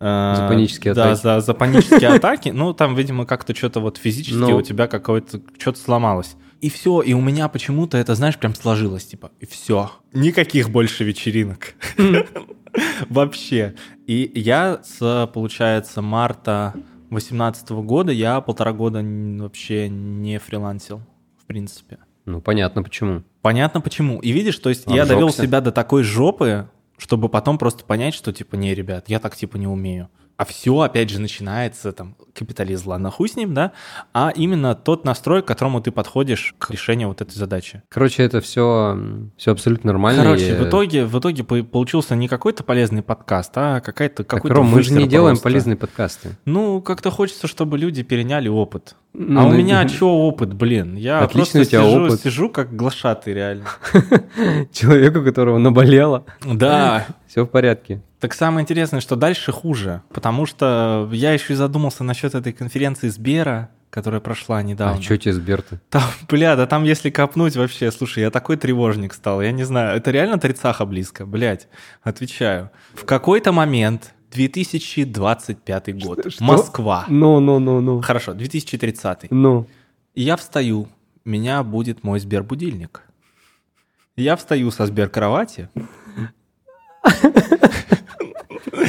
э, За панические да, атаки. за, за панические атаки. Ну, там, видимо, как-то что-то вот физически Ну. у тебя какое-то что-то сломалось. И все, и у меня почему-то это, знаешь, прям сложилось, типа, и все. Никаких больше вечеринок. Вообще. И я с, получается, марта 2018 года, я полтора года вообще не фрилансил, в принципе. Ну, понятно почему. Понятно почему. И видишь, то есть я довел себя до такой жопы, чтобы потом просто понять, что типа, не, ребят, я так типа не умею. А все, опять же, начинается там капитализм, ладно, хуй с ним, да, а именно тот настрой, к которому ты подходишь к решению вот этой задачи. Короче, это все, все абсолютно нормально. Короче, и- в итоге, в итоге по- получился не какой-то полезный подкаст, а какая-то какой-то Ром, мы же не высер делаем просто. полезные подкасты. Ну, как-то хочется, чтобы люди переняли опыт. Ну, а у ну, меня что опыт, блин? Я Отличный просто у сижу, опыт. сижу как глашатый реально. Человеку, которого наболело, Да, все в порядке. Так самое интересное, что дальше хуже, потому что я еще и задумался насчет этой конференции Сбера, которая прошла недавно. А что тебе Сбер-то? Там, бля, да там если копнуть вообще, слушай, я такой тревожник стал, я не знаю, это реально тридцаха близко, блядь, отвечаю. В какой-то момент, 2025 год, Что? Москва, Ну, ну, ну, ну. хорошо, 2030, Ну. я встаю, меня будет мой Сбер-будильник. Я встаю со Сбер-кровати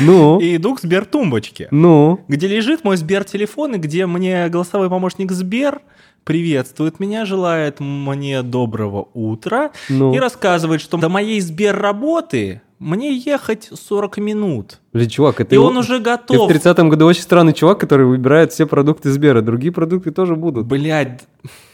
Ну. и иду к Сбер-тумбочке. Ну. где лежит мой Сбер-телефон, и где мне голосовой помощник Сбер приветствует меня, желает мне доброго утра Ну. и рассказывает, что до моей Сбер-работы мне ехать 40 минут. Блин, чувак, это И его- он уже Ты в готов. 30-м году очень странный чувак, который выбирает все продукты Сбера. Другие продукты тоже будут. Блядь,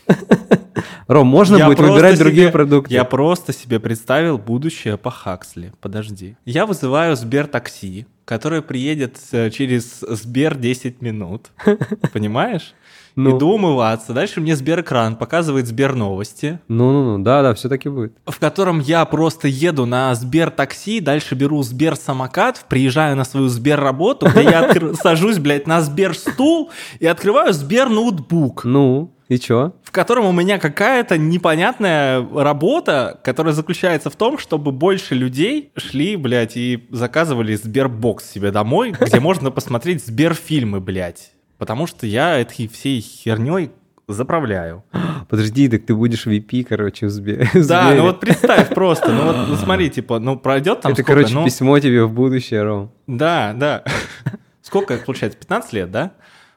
Ром, можно я будет выбирать другие себе- продукты. Я просто себе представил будущее по Хаксли. Подожди. Я вызываю Сбер-такси, которое приедет э, через Сбер 10 минут. Понимаешь? Ну. Иду умываться. Дальше мне Сбер-экран показывает Сбер-новости. Ну-ну-ну, да-да, все таки будет. в котором я просто еду на Сбер-такси, дальше беру Сбер-самокат, приезжаю на свою Сбер-работу, где я сажусь, блядь, на Сбер-стул и открываю Сбер-ноутбук, Ну, и чё? в котором у меня какая-то непонятная работа, которая заключается в том, чтобы больше людей шли, блядь, и заказывали Сбербокс себе домой, где можно посмотреть Сбер-фильмы, блядь. Потому что я этой всей херней заправляю. Подожди, так ты будешь VP, короче, в Сбе- в Да, Сбере. ну вот представь просто, ну вот ну смотри, типа, ну пройдет там Это, сколько, короче, ну, письмо тебе в будущее, Ром. Да, да. Сколько получается? 15 лет, да?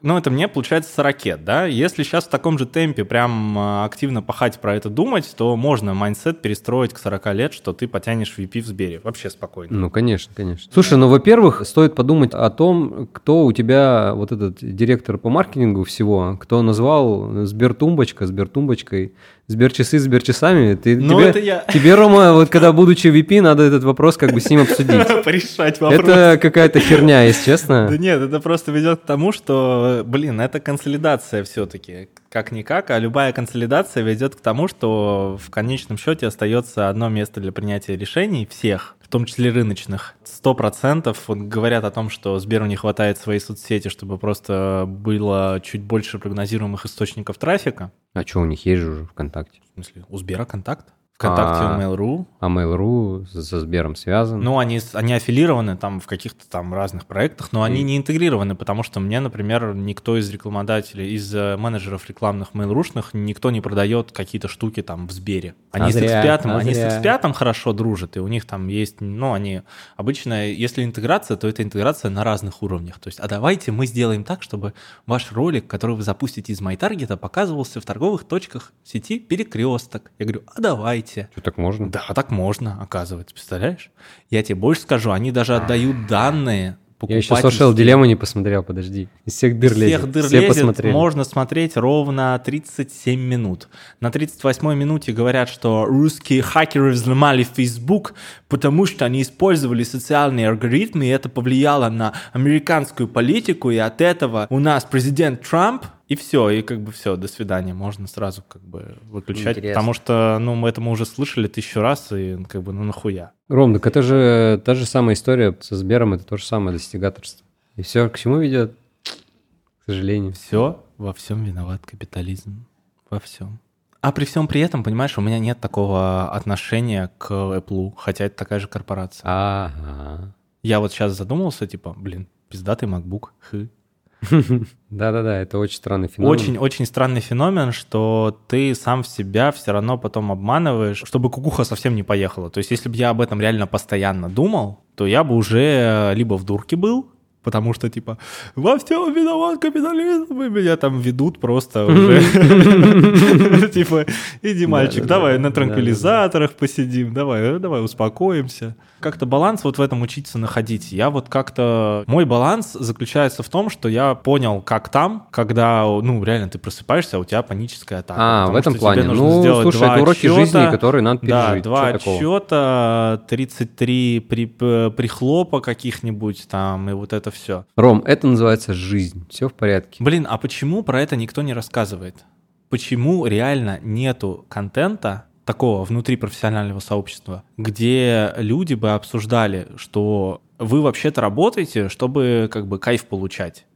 Ну, это мне получается 40, да? Если сейчас в таком же темпе прям а, активно пахать про это думать, то можно mindset перестроить к 40 лет, что ты потянешь VP в Сбере. Вообще спокойно. Ну, конечно, конечно. Слушай, ну, во-первых, стоит подумать о том, кто у тебя вот этот директор по маркетингу всего, кто назвал Сбертумбочка, Сбертумбочкой, Сберчасы, Сберчасами. Ты, Ну, тебе, это я- тебе, Рома, вот когда будучи VP, надо этот вопрос как бы с ним обсудить. Порешать вопрос. Это какая-то херня, если честно. Да нет, это просто ведет к тому, что, блин, это консолидация все-таки. Как-никак, а любая консолидация ведет к тому, что в конечном счете остается одно место для принятия решений всех, том числе рыночных. Сто процентов вот говорят о том, что Сберу не хватает своей соцсети, чтобы просто было чуть больше прогнозируемых источников трафика. А что, у них есть же уже ВКонтакте? В смысле, у Сбера контакт? ВКонтакте, А. Mail.ru. А Mail.ru со Сбером связан? Ну, они, они аффилированы там в каких-то там разных проектах, но они И- не интегрированы, потому что мне, например, никто из рекламодателей, из э, менеджеров рекламных mail никто не продает какие-то штуки там в Сбере. Они А с зря, X5, а они с зря. X5 хорошо дружат, и у них там есть, ну, они обычно, если интеграция, то это интеграция на разных уровнях. То есть, а давайте мы сделаем так, чтобы ваш ролик, который вы запустите из MyTarget, показывался в торговых точках сети Перекресток. Я говорю, а давайте. Что, так можно? Да, так можно, оказывается, представляешь? Я тебе больше скажу, они даже отдают данные Я еще покупательские. Дилемму не посмотрел, подожди. Из всех дыр лезет. всех дыр Все лезет, посмотрели. можно смотреть ровно 37 минут. На 38 минуте говорят, что русские хакеры взломали Facebook, потому что они использовали социальные алгоритмы, и это повлияло на американскую политику, и от этого у нас президент Трамп, и все, и как бы все, до свидания, можно сразу как бы выключать, Интересно. потому что, ну, мы это мы уже слышали тысячу раз, и как бы, ну, нахуя. Ром, так это же та же самая история со Сбером, это то же самое достигаторство. И все к чему ведет? К сожалению. Все, во всем виноват капитализм. Во всем. А при всем при этом, понимаешь, у меня нет такого отношения к Apple, хотя это такая же корпорация. Ага. Я вот сейчас задумался, типа, блин, пиздатый MacBook. Хы. Да-да-да, это очень странный феномен. Очень-очень странный феномен, что ты сам в себя все равно потом обманываешь, чтобы кукуха совсем не поехала. То есть если бы я об этом реально постоянно думал, то я бы уже либо в дурке был, потому что, типа, во всем виноват капитализм, и меня там ведут просто уже. Типа, иди, мальчик, давай на транквилизаторах посидим, давай, давай успокоимся. Как-то баланс вот в этом учиться находить. Я вот как-то... Мой баланс заключается в том, что я понял, как там, когда, ну, реально ты просыпаешься, а у тебя паническая атака. А, в этом плане. Ну, слушай, это уроки жизни, которые надо пережить. Да, два отчета, 33 прихлопа каких-нибудь там, и вот это все. Ром, это называется жизнь. Все в порядке. Блин, а почему про это никто не рассказывает? Почему реально нету контента такого внутри профессионального сообщества, где люди бы обсуждали, что вы вообще-то работаете, чтобы как бы кайф получать,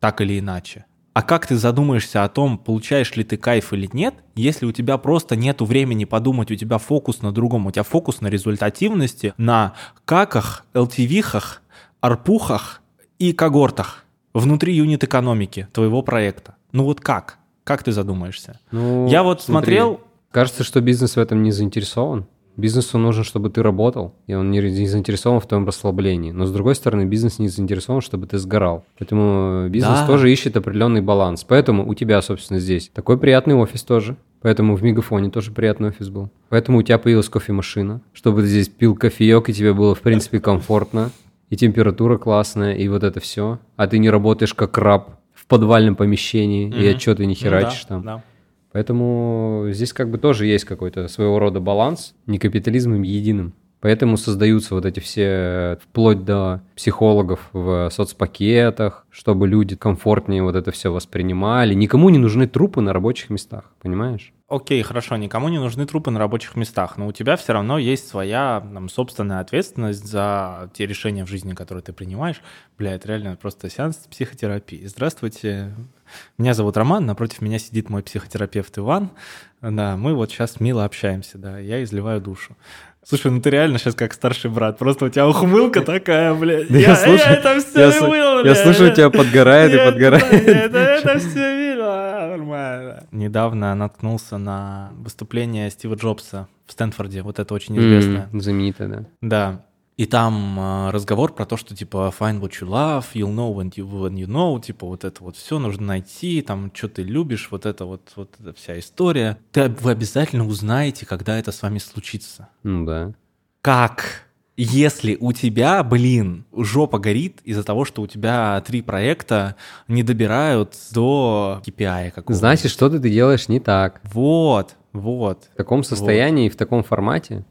так или иначе. А как ты задумаешься о том, получаешь ли ты кайф или нет, если у тебя просто нету времени подумать, у тебя фокус на другом, у тебя фокус на результативности, на каках, LTV-хах, арпухах и когортах внутри юнит-экономики твоего проекта. Ну вот как? Как ты задумаешься? Ну, Я вот смотри, смотрел... Кажется, что бизнес в этом не заинтересован. Бизнесу нужно, чтобы ты работал, и он не не заинтересован в твоем расслаблении. Но с другой стороны, бизнес не заинтересован, чтобы ты сгорал. Поэтому бизнес Да. тоже ищет определенный баланс. Поэтому у тебя, собственно, здесь такой приятный офис тоже. Поэтому в Мегафоне тоже приятный офис был. Поэтому у тебя появилась кофемашина, чтобы ты здесь пил кофеек, и тебе было, в принципе, комфортно. И температура классная, и вот это все. А ты не работаешь как раб в подвальном помещении, и Мгм. отчеты не Ну херачишь да, там. да. Поэтому здесь как бы тоже есть какой-то своего рода баланс, не капитализмом единым. Поэтому создаются вот эти все, э, вплоть до психологов в соцпакетах, чтобы люди комфортнее вот это все воспринимали. Никому не нужны трупы на рабочих местах, понимаешь? Окей, хорошо, никому не нужны трупы на рабочих местах, но у тебя все равно есть своя там, собственная ответственность за те решения в жизни, которые ты принимаешь. Бля, это реально просто сеанс психотерапии. Здравствуйте, меня зовут Роман, напротив меня сидит мой психотерапевт Иван. Да, мы вот сейчас мило общаемся, да, я изливаю душу. Слушай, ну ты реально сейчас как старший брат, просто у тебя ухмылка такая, блядь. Да я слушаю- это все я слу- я слушаю, у тебя подгорает и подгорает. Это, это все видно, нормально. Недавно наткнулся на выступление Стива Джобса в Стэнфорде, вот это очень известное. М, Знаменитая, да. Да. И там э, разговор про то, что типа find what you love, you'll know when you, when you know, типа вот это вот все нужно найти, там что ты любишь, вот это вот, вот эта вся история. Ты, вы обязательно узнаете, когда это с вами случится. Ну да. Как? Если у тебя, блин, жопа горит из-за того, что у тебя три проекта не добирают до KPI какого-то. Значит, что-то ты делаешь не так. Вот, вот. В таком состоянии и в таком формате.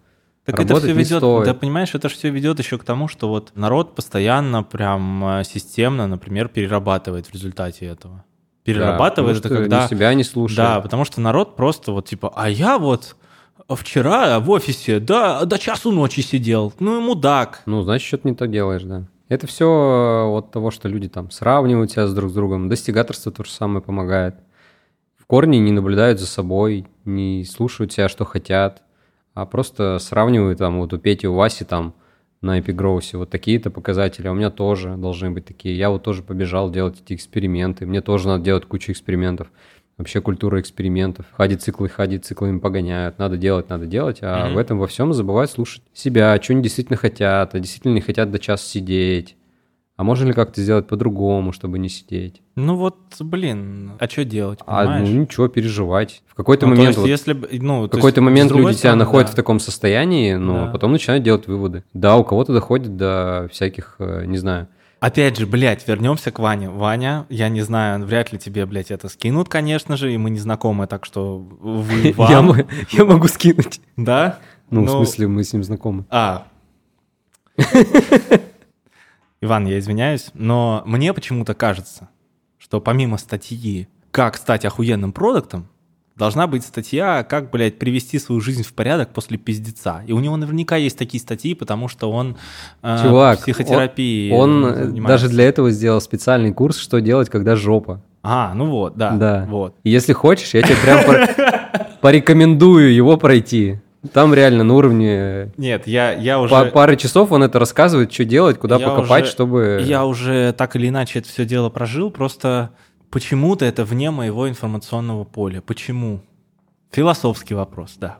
Так это все ведет, стоит. да понимаешь, это же все ведет еще к тому, что вот народ постоянно прям э, системно, например, перерабатывает в результате этого. Перерабатывает да, это когда... ни себя не слушает. Да, потому что народ просто вот типа, а я вот вчера в офисе да, до часу ночи сидел, ну и мудак. Ну, значит, что-то не то делаешь, да. Это все от того, что люди там сравнивают себя с друг с другом. Достигаторство то же самое помогает. В корне не наблюдают за собой, не слушают себя, что хотят, а просто сравнивают там вот у Пети, у Васи там на эпигроусе вот такие-то показатели, а у меня тоже должны быть такие. Я вот тоже побежал делать эти эксперименты, мне тоже надо делать кучу экспериментов. Вообще культура экспериментов. Хади циклы, хади циклами погоняют. Надо делать, надо делать. А Мгм. в этом во всем забывают слушать себя, что они действительно хотят, а действительно не хотят до часа сидеть. А можно ли как-то сделать по-другому, чтобы не сидеть? Ну вот, блин, а что делать, А понимаешь? ну ничего, переживать. В какой-то Ну, то момент, есть, вот, если ну, в то какой-то момент люди себя стороны, находят да. в таком состоянии, но Да. потом начинают делать выводы. Да, у кого-то доходит до всяких, э, не знаю, Опять же, блядь, вернемся к Ване. Ваня, я не знаю, вряд ли тебе, блядь, это скинут, конечно же, и мы не знакомы, так что вы вам. я, мо- я могу скинуть. Да? Ну, в смысле, мы с ним знакомы. А. Иван, я извиняюсь, но мне почему-то кажется, что помимо статьи «Как стать охуенным продуктом», должна быть статья «Как, блядь, привести свою жизнь в порядок после пиздеца». И у него наверняка есть такие статьи, потому что он э, Чувак, психотерапией Он э, занимается. даже для этого сделал специальный курс, что делать, когда жопа. А, ну вот, да. Да. Вот. Если хочешь, я тебе прям пор- порекомендую его пройти. Там реально на уровне Нет, я, я уже... па- пары часов он это рассказывает, что делать, куда Я покопать, уже- чтобы... Я уже так или иначе это все дело прожил, просто почему-то это вне моего информационного поля. Почему? Философский вопрос, да.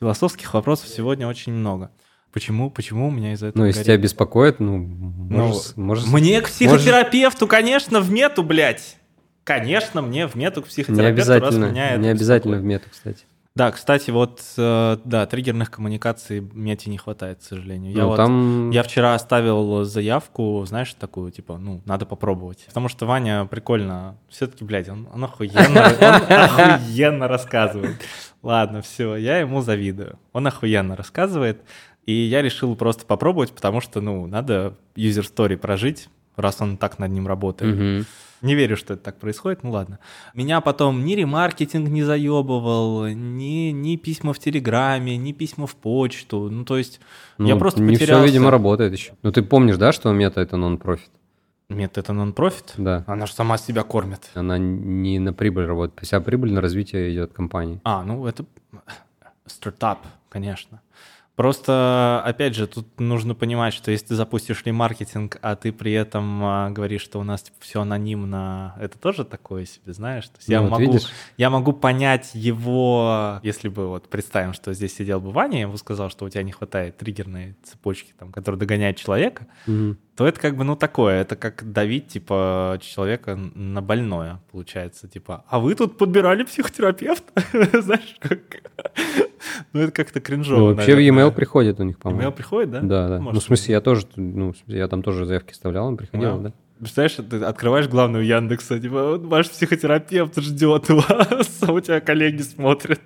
Философских вопросов сегодня очень много. Почему, почему у меня из-за этого Ну, если горит? тебя беспокоит, ну, Ну, можешь... можешь- Мне к психотерапевту, конечно, в мету, блядь. Конечно, мне в мету к Не психотерапевту, раз обязательно, не обязательно в мету, кстати. Да, кстати, вот, э, да, триггерных коммуникаций мете не хватает, к сожалению. Я Ну, вот там... Я вчера оставил заявку, знаешь, такую, типа, ну, надо попробовать. Потому что Ваня прикольно, все-таки, блядь, он, он охуенно, он охуенно рассказывает. Ладно, все, я ему завидую. Он охуенно рассказывает, и я решил просто попробовать, потому что, ну, надо story прожить, раз он так над ним работает. Не верю, что это так происходит, ну ладно. Меня потом ни ремаркетинг не заебывал, ни, ни письма в Телеграме, ни письма в почту. Ну, то есть я Ну, просто не потерялся. все, видимо, работает еще. Ну, ты помнишь, да, что мета — это нон-профит? Нет, это нон-профит? Да. Она же сама себя кормит. Она не на прибыль работает. Вся прибыль на развитие идет компании. А, ну это стартап, конечно. Просто, опять же, тут нужно понимать, что если ты запустишь ремаркетинг, а ты при этом а, говоришь, что у нас типа, все анонимно, это тоже такое себе, знаешь? То есть я, Ну, вот могу, видишь? я могу понять его, если бы вот представим, что здесь сидел бы Ваня, я ему сказал, что у тебя не хватает триггерной цепочки, там, которая догоняет человека, Мгм. То это как бы, ну, такое, это как давить, типа, человека на больное, получается, типа, а вы тут подбирали психотерапевта? Знаешь, как... Ну, это как-то кринжово, Ну, вообще в наверное. e-mail приходит у них, по-моему. E-mail приходит, да? Да, да. Может, ну, в смысле, я тоже, ну, в я там тоже заявки вставлял, он приходил, Да. Представляешь, ты открываешь главную Яндекса, типа, ваш психотерапевт ждет вас, а у тебя коллеги смотрят.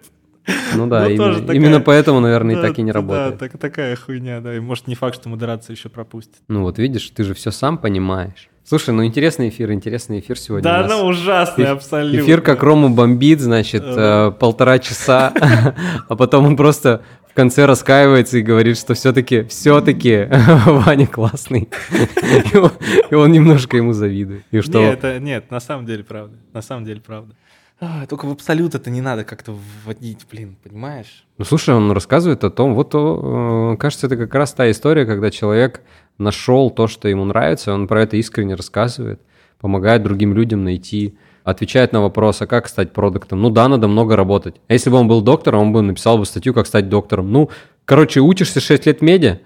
Ну да, Ну, именно, тоже такая- именно поэтому, наверное, и так и не работает. Да, так- такая хуйня, да. И может не факт, что модерация еще пропустит. Ну вот видишь, ты же все сам понимаешь. Слушай, ну интересный эфир, интересный эфир сегодня. Да, она ужасная Эф- абсолютно. Эфир как Рому бомбит, значит, Ага. э, полтора часа, а потом он просто в конце раскаивается и говорит, что все-таки, все-таки Ваня классный. И он- немножко ему завидует. Нет, это, нет, на самом деле правда. На самом деле правда. А, только в абсолют это не надо как-то вводить, блин, понимаешь? Ну, слушай, он рассказывает о том, вот, э, кажется, это как раз та история, когда человек нашел то, что ему нравится, он про это искренне рассказывает, помогает другим людям найти, отвечает на вопрос, а как стать продуктом? Ну да, надо много работать. А если бы он был доктором, он бы написал бы статью, как стать доктором. Ну, короче, учишься 6 лет меди,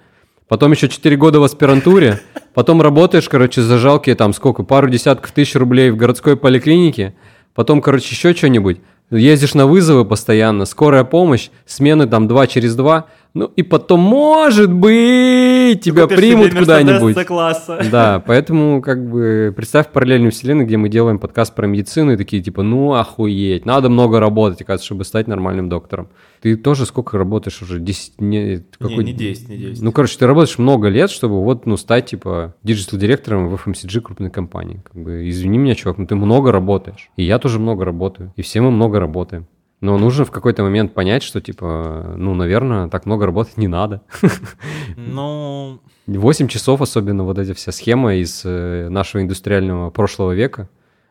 потом еще 4 года в аспирантуре, потом работаешь, короче, за жалкие там сколько, пару десятков тысяч рублей в городской поликлинике, потом, короче, еще что-нибудь, ездишь на вызовы постоянно, скорая помощь, смены там 2 через 2, ну и потом, может быть, тебя Купишь примут куда-нибудь. C-класса. Да, поэтому как бы представь параллельную вселенную, где мы делаем подкаст про медицину и такие типа, ну охуеть, надо много работать, оказывается, чтобы стать нормальным доктором. Ты тоже сколько работаешь уже? 10, не, Не, какой- не 10, не 10. Ну, короче, ты работаешь много лет, чтобы вот, ну, стать, типа, digital -директором в FMCG крупной компании. Как бы, извини меня, чувак, но ты много работаешь. И я тоже много работаю. И все мы много работаем. Но нужно в какой-то момент понять, что, типа, ну, наверное, так много работать не надо. Ну, 8 часов, особенно вот эта вся схема из э, нашего индустриального прошлого века.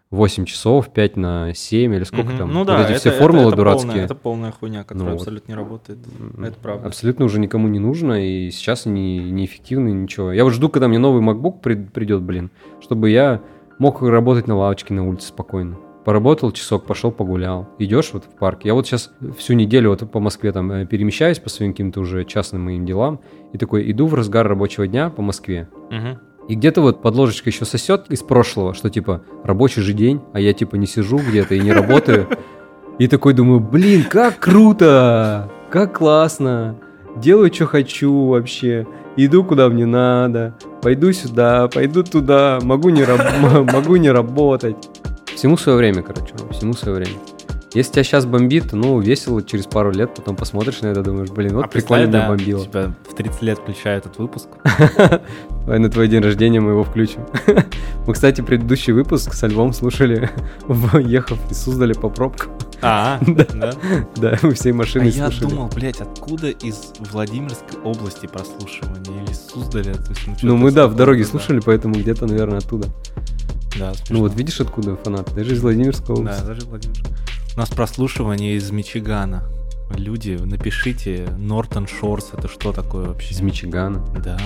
8 часов, 5 на 7 или сколько мгм. там. Ну вот да, эти это- все это- формулы это дурацкие. Полная, это полная хуйня, которая Ну вот. абсолютно не работает. Это правда. Абсолютно уже никому не нужно, и сейчас они неэффективны, ничего. Я вот жду, когда мне новый MacBook при- придет, блин, чтобы я мог работать на лавочке на улице спокойно. Поработал часок, пошел погулял. Идешь вот в парк. Я вот сейчас всю неделю вот по Москве там э, перемещаюсь по своим каким-то уже частным моим делам. И такой иду в разгар рабочего дня по Москве. Мгм. И где-то вот под ложечкой еще сосет из прошлого, что типа рабочий же день, а я типа не сижу где-то и не работаю. И такой думаю, блин, как круто, как классно, делаю, что хочу вообще, иду, куда мне надо, пойду сюда, пойду туда, могу не, раб- могу не работать. Всему свое время, короче, всему свое время. Если тебя сейчас бомбит, ну, весело, через пару лет потом посмотришь на это, думаешь, блин, вот А прикольно меня да, бомбило. Тебя в 30 лет включаю этот выпуск. Давай на твой день рождения мы его включим. Мы, кстати, предыдущий выпуск со Львом слушали, ехав из Суздаля по пробкам. А, Да. да? Мы всей А машиной я слушали. думал, блядь, откуда из Владимирской области прослушивание или из Суздаля? Есть, Ну, что-то мы, да, в дороге слушали, поэтому где-то, наверное, оттуда. Да, Ну, смешно. вот видишь, откуда фанаты? Даже из Владимирской Да, области. даже Владимир. У нас прослушивание из Мичигана. Люди, напишите Нортон Шорс, это что такое вообще? Из Мичигана. Да.